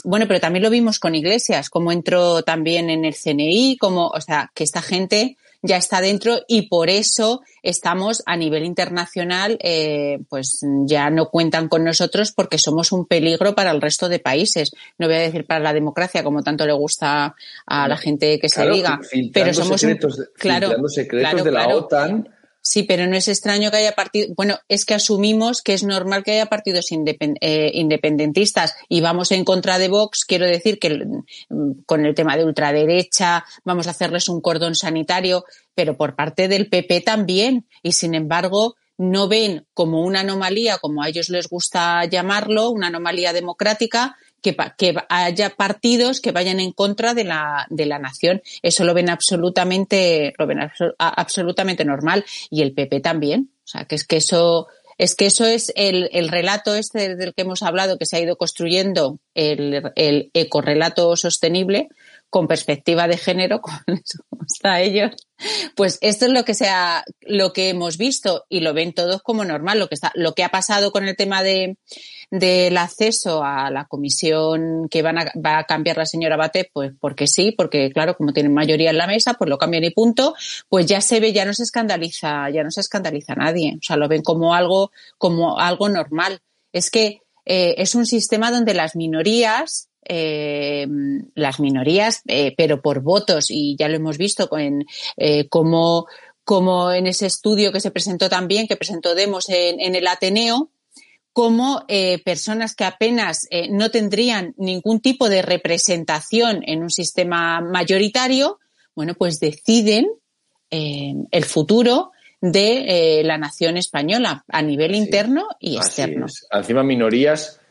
bueno, pero también lo vimos con Iglesias, como entró también en el CNI, como, o sea, que esta gente ya está dentro y por eso estamos a nivel internacional, eh, pues ya no cuentan con nosotros porque somos un peligro para el resto de países. No voy a decir para la democracia, como tanto le gusta a la gente que se diga, pero somos secretos, claro, secretos de la OTAN Sí, pero no es extraño que haya partidos. Bueno, es que asumimos que es normal que haya partidos eh, independentistas y vamos en contra de Vox. Quiero decir que mm, con el tema de ultraderecha vamos a hacerles un cordón sanitario, pero por parte del PP también. Y sin embargo, no ven como una anomalía, como a ellos les gusta llamarlo, una anomalía democrática, que, haya partidos que vayan en contra de la, de la nación. Eso lo ven absolutamente, lo ven absolutamente normal. Y el PP también. O sea, que es que eso, es que eso es el, el relato este del que hemos hablado, que se ha ido construyendo, el, el ecorrelato sostenible, con perspectiva de género, como les gusta a ellos, pues esto es lo que sea, lo que hemos visto y lo ven todos como normal. Lo que está, lo que ha pasado con el tema de, del acceso a la comisión que van a, va a cambiar la señora Bate, pues porque sí, porque claro, como tienen mayoría en la mesa, pues lo cambian y punto, pues ya se ve, ya no se escandaliza, ya no se escandaliza nadie. O sea, lo ven como algo, como algo normal. Es que eh, es un sistema donde las minorías eh, las minorías, eh, pero por votos, y ya lo hemos visto en, eh, como, como en ese estudio que se presentó también, que presentó Demos en, en el Ateneo, como eh, personas que apenas eh, no tendrían ningún tipo de representación en un sistema mayoritario, bueno, pues deciden eh, el futuro de la nación española a nivel interno y externo. Encima minorías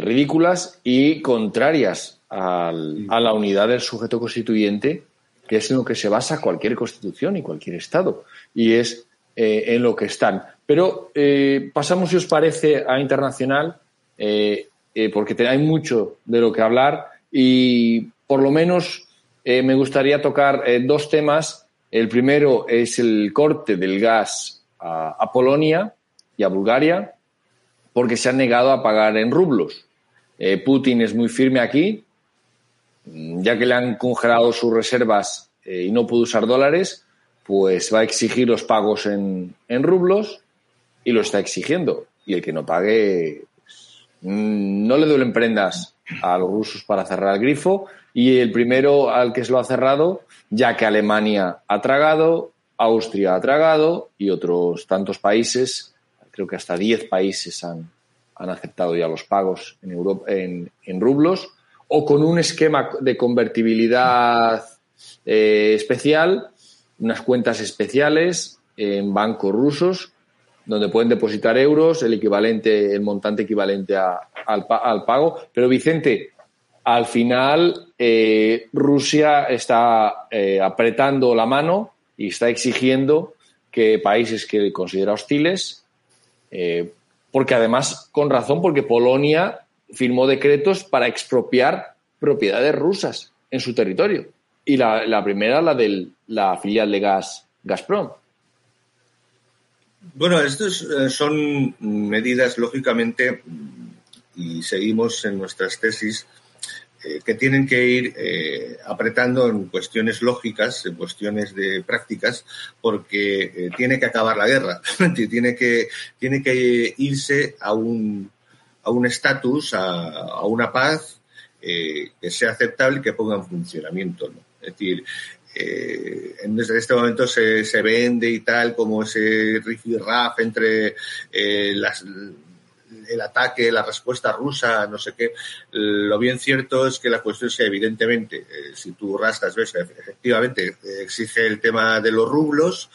ridículas y contrarias a la unidad del sujeto constituyente, que es en lo que se basa cualquier constitución y cualquier Estado. Y es en lo que están. Pero eh, pasamos, si os parece, a internacional, eh, eh, porque hay mucho de lo que hablar y por lo menos me gustaría tocar dos temas. El primero es el corte del gas a, Polonia y a Bulgaria, porque se han negado a pagar en rublos. Putin es muy firme aquí, ya que le han congelado sus reservas y no puede usar dólares, pues va a exigir los pagos en rublos y lo está exigiendo. Y el que no pague, mm, no le duelen prendas a los rusos para cerrar el grifo. Y el primero al que se lo ha cerrado, ya que Alemania ha tragado, Austria ha tragado y otros tantos países, creo que hasta 10 países han, han aceptado ya los pagos en, rublos, o con un esquema de convertibilidad eh, especial, unas cuentas especiales en bancos rusos donde pueden depositar euros, el equivalente, el montante equivalente al, pago. Pero Vicente, al final eh, Rusia está eh, apretando la mano y está exigiendo que países que considera hostiles, eh, porque además, con razón, porque Polonia firmó decretos para expropiar propiedades rusas en su territorio. Y la, primera, la de la filial de gas Gazprom. Bueno, estas eh, son medidas, lógicamente, y seguimos en nuestras tesis, eh, que tienen que ir eh, apretando en cuestiones lógicas, en cuestiones de prácticas, porque tiene que acabar la guerra, tiene que, tiene que irse a un a un estatus, a, una paz que sea aceptable y que ponga en funcionamiento. Es decir, eh, en este momento se, se, vende y tal como ese raf entre eh, las, el ataque, la respuesta rusa, no sé qué. Lo bien cierto es que la cuestión es que, evidentemente, eh, si tú rascas, ves, efectivamente, exige el tema de los rublos,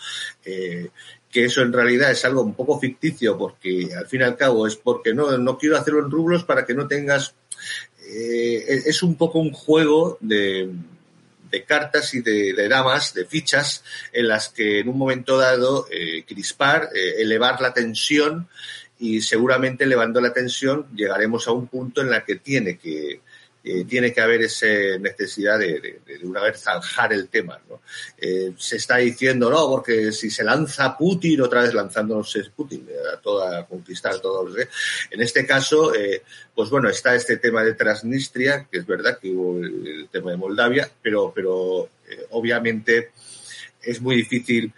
eh, que eso en realidad es algo un poco ficticio, porque al fin y al cabo es porque no, no quiero hacerlo en rublos para que no tengas. Eh, es un poco un juego de de cartas y de, damas, de fichas, en las que en un momento dado eh, crispar, elevar la tensión y seguramente elevando la tensión llegaremos a un punto en la que tiene que, eh, tiene que haber esa necesidad de, una vez zanjar el tema. ¿no? Eh, se está diciendo, no, porque si se lanza Putin, otra vez lanzándonos Putin, a, toda, conquistar todo. En este caso, eh, pues bueno, está este tema de Transnistria, que es verdad que hubo el, tema de Moldavia, pero, pero obviamente es muy difícil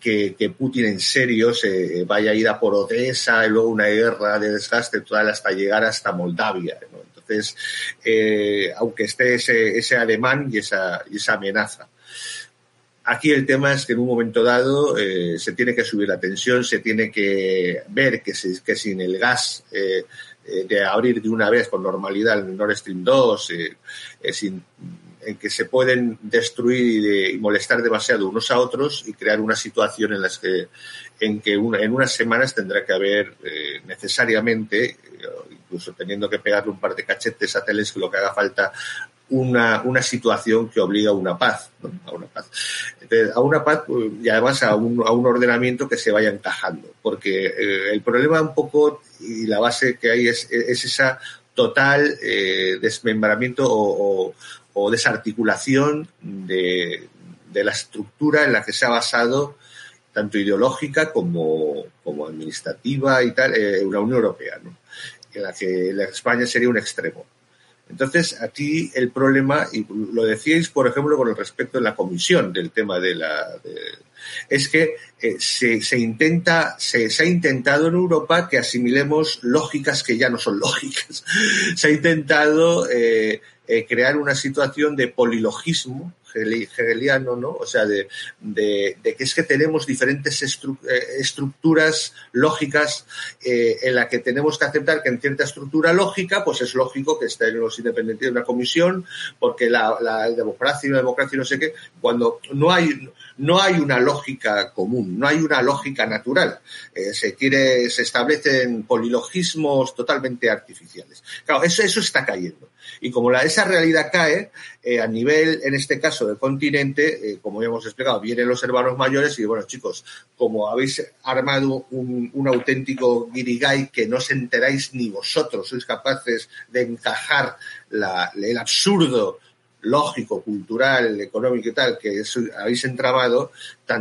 que, que, Putin en serio se vaya a ir a por Odessa y luego una guerra de desgaste total hasta llegar hasta Moldavia. ¿no? Entonces, eh, aunque esté ese, ese alemán y esa, y esa amenaza. Aquí el tema es que en un momento dado eh, se tiene que subir la tensión, se tiene que ver que, que sin el gas eh, eh, de abrir de una vez con normalidad el Nord Stream 2, eh, eh, sin en que se pueden destruir y, molestar demasiado unos a otros y crear una situación en las que en que en unas semanas tendrá que haber eh, necesariamente eh, incluso teniendo que pegarle un par de cachetes a teles lo que haga falta una, una situación que obliga a una paz, a una paz. A una paz pues, y además a un, a un ordenamiento que se vaya encajando, porque eh, el problema un poco y la base que hay es, es esa total eh, desmembramiento o, o desarticulación de, de, la estructura en la que se ha basado tanto ideológica como, como administrativa y tal, eh, una Unión Europea, ¿no? en la que la España sería un extremo. Entonces, aquí el problema, y lo decíais, por ejemplo, con respecto de la comisión del tema de la. Es que eh, se, se, intenta, se, se, ha intentado en Europa que asimilemos lógicas que ya no son lógicas. se ha intentado eh, eh, crear una situación de polilogismo hegeliano, ¿no? O sea, de, que es que tenemos diferentes eh, estructuras lógicas eh, en la que tenemos que aceptar que en cierta estructura lógica, pues es lógico que estén los independientes de una comisión, porque la, democracia y la democracia no sé qué, cuando no hay, no hay una lógica común, no hay una lógica natural. Eh, se quiere, se establecen polilogismos totalmente artificiales. Claro, eso, eso está cayendo. Y como la, esa realidad cae, eh, a nivel, en este caso, del continente, eh, como ya hemos explicado, vienen los hermanos mayores y, bueno, chicos, como habéis armado un, un auténtico guirigay que no os enteráis ni vosotros, sois capaces de encajar el absurdo lógico, cultural, económico y tal que habéis entramado,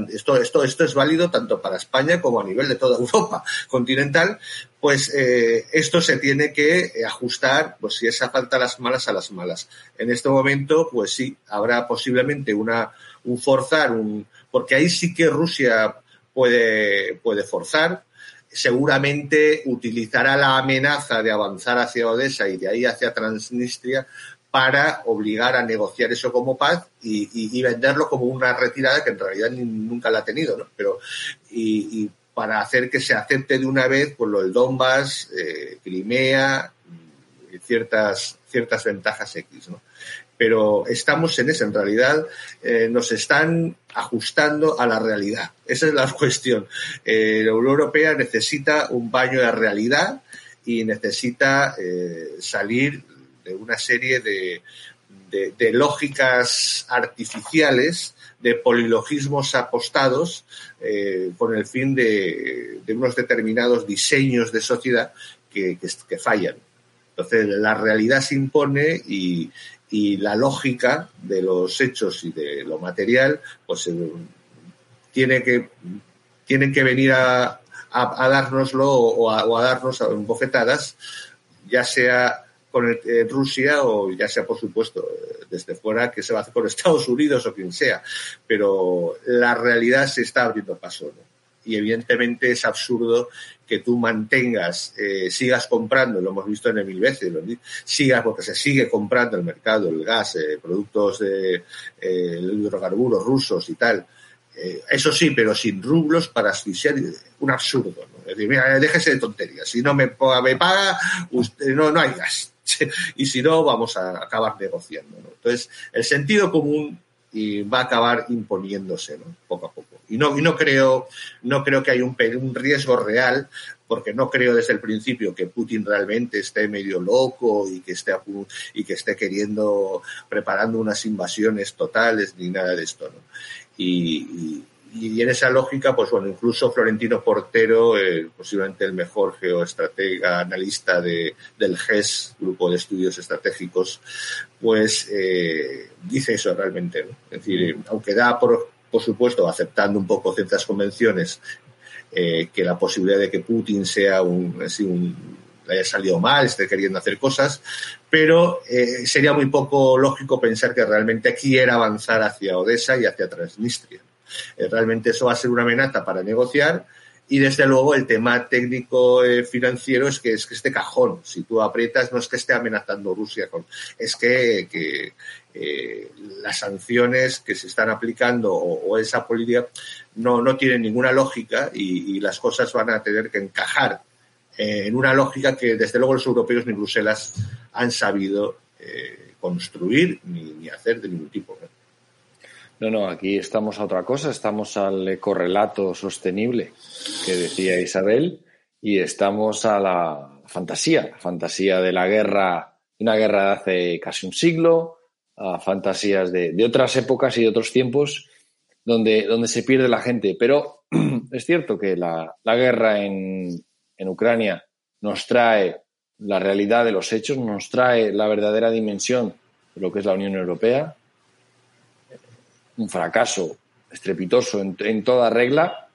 esto, esto, esto es válido tanto para España como a nivel de toda Europa continental, pues eh, esto se tiene que ajustar, pues si esa falta las malas a las malas. En este momento, pues sí, habrá posiblemente una, un forzar, un, porque ahí sí que Rusia puede, puede forzar, seguramente utilizará la amenaza de avanzar hacia Odessa y de ahí hacia Transnistria para obligar a negociar eso como paz y, venderlo como una retirada que en realidad nunca la ha tenido, ¿no? Pero, y, para hacer que se acepte de una vez por lo del Donbass, eh, Crimea, y ciertas, ciertas ventajas X, ¿no? Pero estamos en eso, en realidad eh, nos están ajustando a la realidad. Esa es la cuestión. Eh, la Unión Europea necesita un baño de realidad y necesita salir de una serie de, de, lógicas artificiales, de polilogismos apostados, eh, con el fin de, de, unos determinados diseños de sociedad que, que, fallan. Entonces, la realidad se impone y, y, la lógica de los hechos y de lo material, pues eh, tiene que, tienen que venir a, a, dárnoslo o a, o a darnos bofetadas, ya sea con eh, Rusia o ya sea, por supuesto, desde fuera, que se va a hacer con Estados Unidos o quien sea. Pero la realidad se está abriendo paso. Y evidentemente es absurdo que tú mantengas, eh, sigas comprando, lo hemos visto en mil veces, sigas porque se sigue comprando el mercado, el gas, eh, productos de hidrocarburos rusos y tal. eso sí, pero sin rublos para asfixiar, un absurdo. ¿no? Es decir, mira, déjese de tonterías. Si no me, me paga, usted, no, no hay gas y si no, vamos a acabar negociando. Entonces, el sentido común va a acabar imponiéndose poco a poco. Y no, y no creo, no creo que haya un, riesgo real, porque no creo desde el principio que Putin realmente esté medio loco y que esté y que esté queriendo preparando unas invasiones totales ni nada de esto, ¿no? y, y en esa lógica, pues bueno, incluso Florentino Portero, eh, posiblemente el mejor geoestratega, analista de, del GES, Grupo de Estudios Estratégicos, pues eh, dice eso realmente. Es decir, aunque da por, por supuesto, aceptando un poco ciertas convenciones, eh, que la posibilidad de que Putin sea un, así un haya salido mal, esté queriendo hacer cosas, pero eh, sería muy poco lógico pensar que realmente quiera avanzar hacia Odessa y hacia Transnistria. Eh, realmente eso va a ser una amenaza para negociar y desde luego el tema técnico eh, financiero es que es que este cajón, si tú aprietas, no es que esté amenazando Rusia con, es que, eh, las sanciones que se están aplicando o, esa política no, no tienen ninguna lógica y, las cosas van a tener que encajar en una lógica que desde luego los europeos ni Bruselas han sabido construir ni, hacer de ningún tipo. No, aquí estamos a otra cosa, estamos al correlato sostenible que decía Isabel y estamos a la fantasía, la fantasía de la guerra, una guerra de hace casi un siglo, a fantasías de, otras épocas y de otros tiempos donde, donde se pierde la gente. Pero es cierto que la, la guerra en, en Ucrania nos trae la realidad de los hechos, nos trae la verdadera dimensión de lo que es la Unión Europea, un fracaso estrepitoso en, toda regla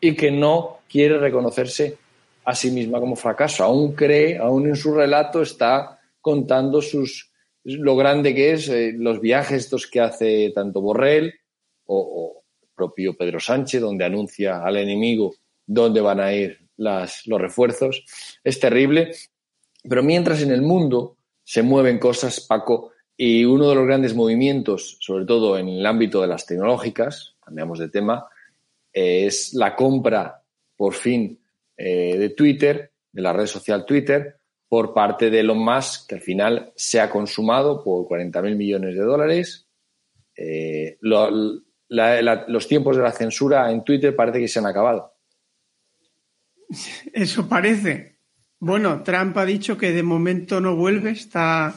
y que no quiere reconocerse a sí misma como fracaso. Aún cree, aún en su relato está contando sus, lo grande que es, eh, los viajes estos que hace tanto Borrell o, el propio Pedro Sánchez, donde anuncia al enemigo dónde van a ir los refuerzos. Es terrible. Pero mientras en el mundo se mueven cosas, Paco, Y uno de los grandes movimientos, sobre todo en el ámbito de las tecnológicas, cambiamos de tema, es la compra, por fin, eh, de Twitter, de la red social Twitter, por parte de Elon Musk, que al final se ha consumado por 40.000 millones de dólares. Eh, los tiempos de la censura en Twitter parece que se han acabado. Eso parece. Bueno, Trump ha dicho que de momento no vuelve. Está,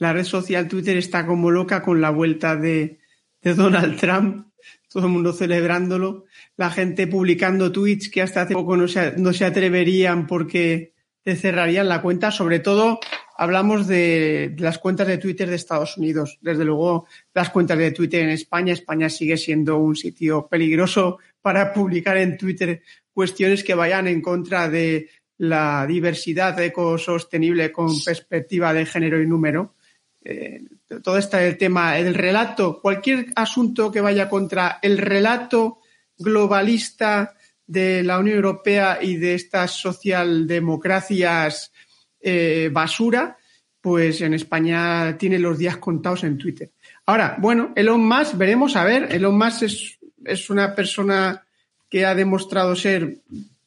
la red social Twitter está como loca con la vuelta de, Donald Trump. Todo el mundo celebrándolo. La gente publicando tweets que hasta hace poco no se, no se atreverían porque te cerrarían la cuenta. Sobre todo hablamos de, las cuentas de Twitter de Estados Unidos. Desde luego, las cuentas de Twitter en España. España sigue siendo un sitio peligroso para publicar en Twitter cuestiones que vayan en contra de la diversidad ecosostenible con perspectiva de género y número. Eh, todo este tema, el relato, cualquier asunto que vaya contra el relato globalista de la Unión Europea y de estas socialdemocracias eh, basura, pues en España tiene los días contados en Twitter. Ahora, bueno, Elon Musk, veremos a ver, Elon Musk es, es una persona que ha demostrado ser,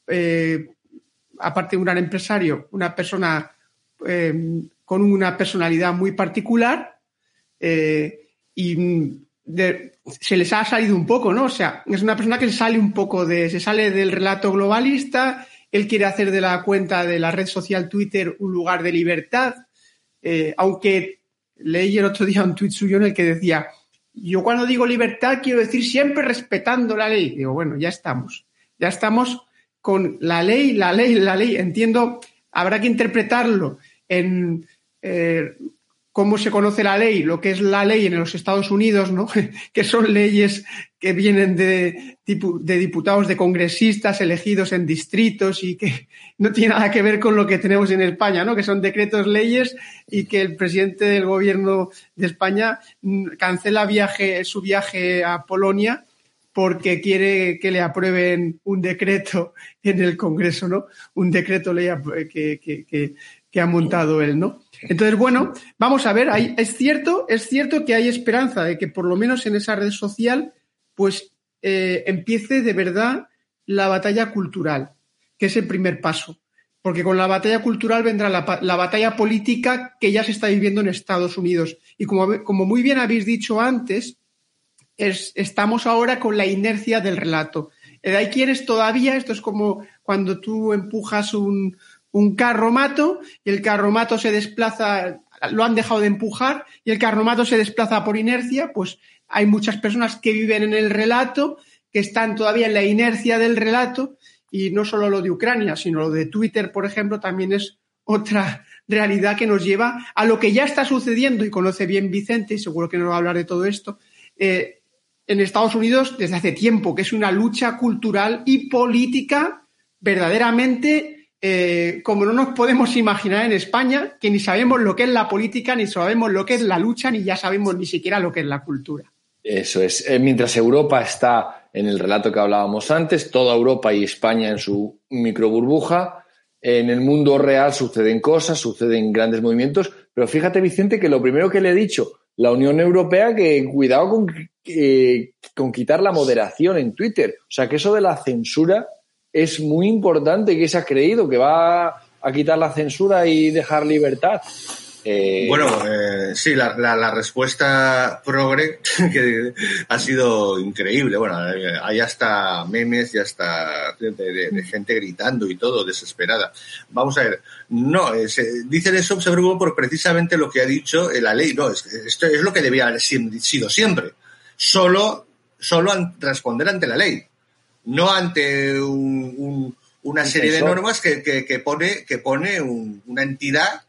eh, aparte de un gran empresario, una persona eh, con una personalidad muy particular eh, y se les ha salido un poco, ¿no? O sea, es una persona que sale un poco de, se sale del relato globalista, él quiere hacer de la cuenta de la red social Twitter un lugar de libertad, aunque leí el otro día un tuit suyo en el que decía, yo cuando digo libertad quiero decir siempre respetando la ley. Digo, bueno, ya estamos. Ya estamos con la ley, la ley, la ley. Entiendo, habrá que interpretarlo en eh, cómo se conoce la ley, lo que es la ley en los Estados Unidos, ¿no? que son leyes que vienen de, de diputados, de congresistas elegidos en distritos y que no tiene nada que ver con lo que tenemos en España, ¿no? que son decretos leyes y que el presidente del gobierno de España mm, cancela viaje, su viaje a Polonia porque quiere que le aprueben un decreto en el Congreso, ¿no? Un decreto ley que, que, que ha montado él, ¿no? Entonces, bueno, vamos a ver, es cierto, es cierto que hay esperanza de que por lo menos en esa red social, pues eh, empiece de verdad la batalla cultural, que es el primer paso. Porque con la batalla cultural vendrá la, batalla política que ya se está viviendo en Estados Unidos. Y como, como muy bien habéis dicho antes, estamos ahora con la inercia del relato. Hay quienes todavía, esto es como cuando tú empujas un, un carromato y el carromato se desplaza, lo han dejado de empujar y el carromato se desplaza por inercia, pues hay muchas personas que viven en el relato, que están todavía en la inercia del relato y no solo lo de Ucrania, sino lo de Twitter, por ejemplo, también es otra realidad que nos lleva a lo que ya está sucediendo y conoce bien Vicente y seguro que nos va a hablar de todo esto. Eh, en Estados Unidos desde hace tiempo, que es una lucha cultural y política verdaderamente eh, como no nos podemos imaginar en España, que ni sabemos lo que es la política, ni sabemos lo que es la lucha, ni ya sabemos ni siquiera lo que es la cultura. Eso es. Eh, mientras Europa está en el relato que hablábamos antes, toda Europa y España en su micro burbuja, en el mundo real suceden cosas, suceden grandes movimientos, pero fíjate, Vicente, que lo primero que le he dicho, la Unión Europea, que cuidado con, eh, con quitar la moderación en Twitter. O sea, que eso de la censura es muy importante que se ha creído que va a quitar la censura y dejar libertad. Eh, bueno, eh, sí, la, respuesta progre ha sido increíble. Bueno, hay hasta memes y hasta de, gente gritando y todo, desesperada. Vamos a ver, no, eh, dicen eso se por precisamente lo que ha dicho la ley. No, esto es lo que debía haber sido siempre. Solo, solo responder ante la ley no ante una serie de normas que, pone, que pone una entidad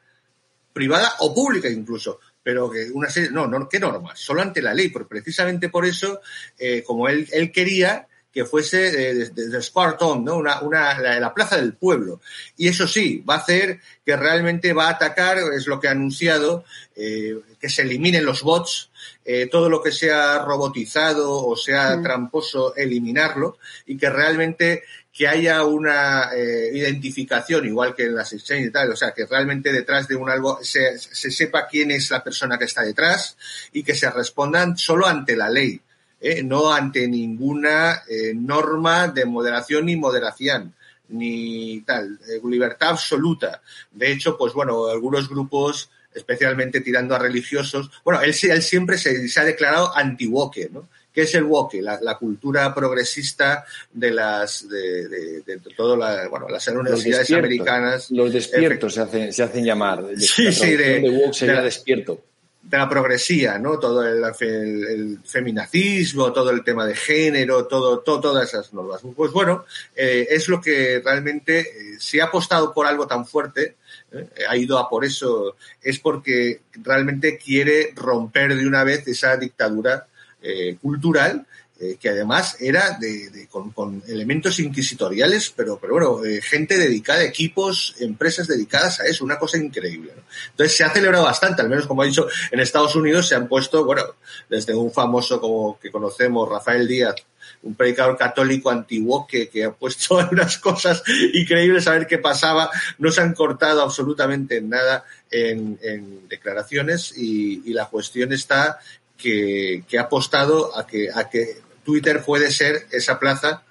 privada o pública incluso, pero que una serie, no, no, ¿qué normas? Solo ante la ley, porque precisamente por eso, eh, como él, él quería que fuese de, Spartan, ¿no? Una, una, la, plaza del pueblo. Y eso sí, va a hacer que realmente va a atacar, es lo que ha anunciado, eh, que se eliminen los bots, eh, todo lo que sea robotizado o sea mm. tramposo, eliminarlo y que realmente que haya una eh, identificación, igual que en las exchanges y tal, o sea, que realmente detrás de un algo se, se, sepa quién es la persona que está detrás y que se respondan solo ante la ley, ¿eh? no ante ninguna eh, norma de moderación ni moderación ni tal, libertad absoluta. De hecho, pues bueno, algunos grupos, especialmente tirando a religiosos, bueno, él, él siempre se, se ha declarado anti-woke, ¿no? ¿Qué es el woke? La, cultura progresista de las de, de, de todas la, bueno, las universidades americanas. Los despiertos se hacen, se hacen llamar. Sí, sí, de, woke sería despierto. De la progresía, ¿no? Todo el, el, feminacismo, todo el tema de género, todo, todas esas normas. Pues bueno, eh, es lo que realmente, eh, si ha apostado por algo tan fuerte, eh, ha ido a por eso, es porque realmente quiere romper de una vez esa dictadura eh, cultural eh, que además era de, con, elementos inquisitoriales, pero, pero bueno, eh, gente dedicada, equipos, empresas dedicadas a eso, una cosa increíble. Entonces se ha celebrado bastante, al menos como ha dicho, en Estados Unidos se han puesto, bueno, desde un famoso como que conocemos, Rafael Díaz, un predicador católico antiguo que, que ha puesto unas cosas increíbles a ver qué pasaba. No se han cortado absolutamente nada en, declaraciones y, la cuestión está que, ha apostado a que, a que Twitter puede ser esa plaza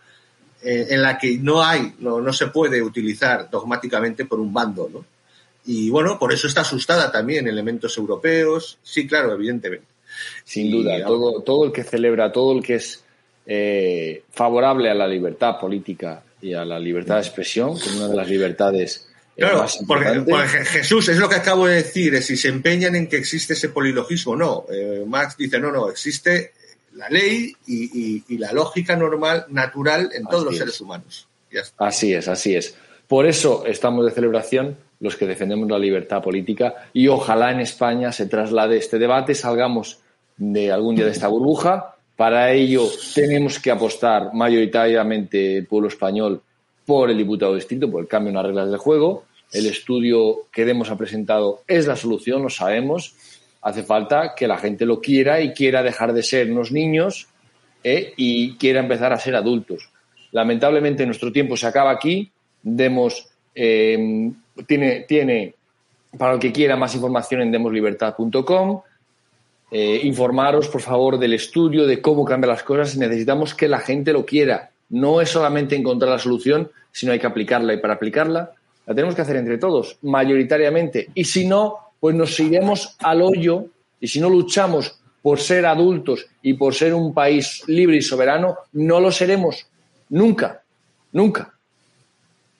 eh, en la que no hay, no, no se puede utilizar dogmáticamente por un bando, ¿no? Y bueno, por eso está asustada también elementos europeos. Sí, claro, evidentemente. Sin duda, todo, todo el que celebra, todo el que es eh, favorable a la libertad política y a la libertad de expresión, que es una de las libertades Claro, porque, Jesús es lo que acabo de decir, es si se empeñan en que existe ese polilogismo, no. Eh, Max dice, no, no, existe la ley y, la lógica normal, natural en todos los seres humanos. Así es, así es. Por eso estamos de celebración los que defendemos la libertad política y ojalá en España se traslade este debate, salgamos de algún día de esta burbuja. Para ello tenemos que apostar mayoritariamente el pueblo español por el diputado distrito, por el cambio en las reglas del juego. El estudio que Demos ha presentado es la solución, lo sabemos. Hace falta que la gente lo quiera y quiera dejar de ser unos niños ¿eh? y quiera empezar a ser adultos. Lamentablemente nuestro tiempo se acaba aquí. Demos eh, tiene, para el que quiera más información en demoslibertad.com. Eh, informaros, por favor, del estudio, de cómo cambian las cosas. Necesitamos que la gente lo quiera no es solamente encontrar la solución, sino hay que aplicarla y para aplicarla la tenemos que hacer entre todos, mayoritariamente. Y si no, pues nos iremos al hoyo y si no luchamos por ser adultos y por ser un país libre y soberano, no lo seremos nunca, nunca.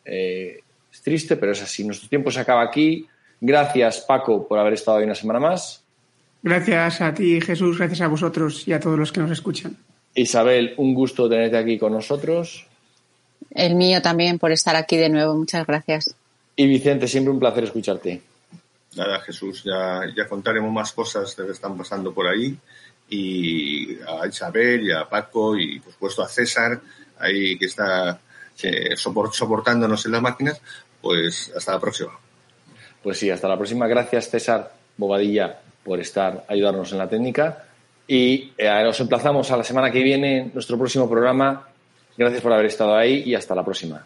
Eh, es triste, pero es así. Nuestro tiempo se acaba aquí. Gracias, Paco, por haber estado hoy una semana más. Gracias a ti, Jesús, gracias a vosotros y a todos los que nos escuchan. Isabel, un gusto tenerte aquí con nosotros. El mío también por estar aquí de nuevo. Muchas gracias. Y Vicente, siempre un placer escucharte. Nada, Jesús, ya, ya contaremos más cosas que están pasando por ahí. Y a Isabel y a Paco y por supuesto a César, ahí que está eh, soportándonos en las máquinas. Pues hasta la próxima. Pues sí, hasta la próxima. Gracias, César Bobadilla, por estar, ayudarnos en la técnica. Y eh, os emplazamos a la semana que viene, nuestro próximo programa. Gracias por haber estado ahí y hasta la próxima.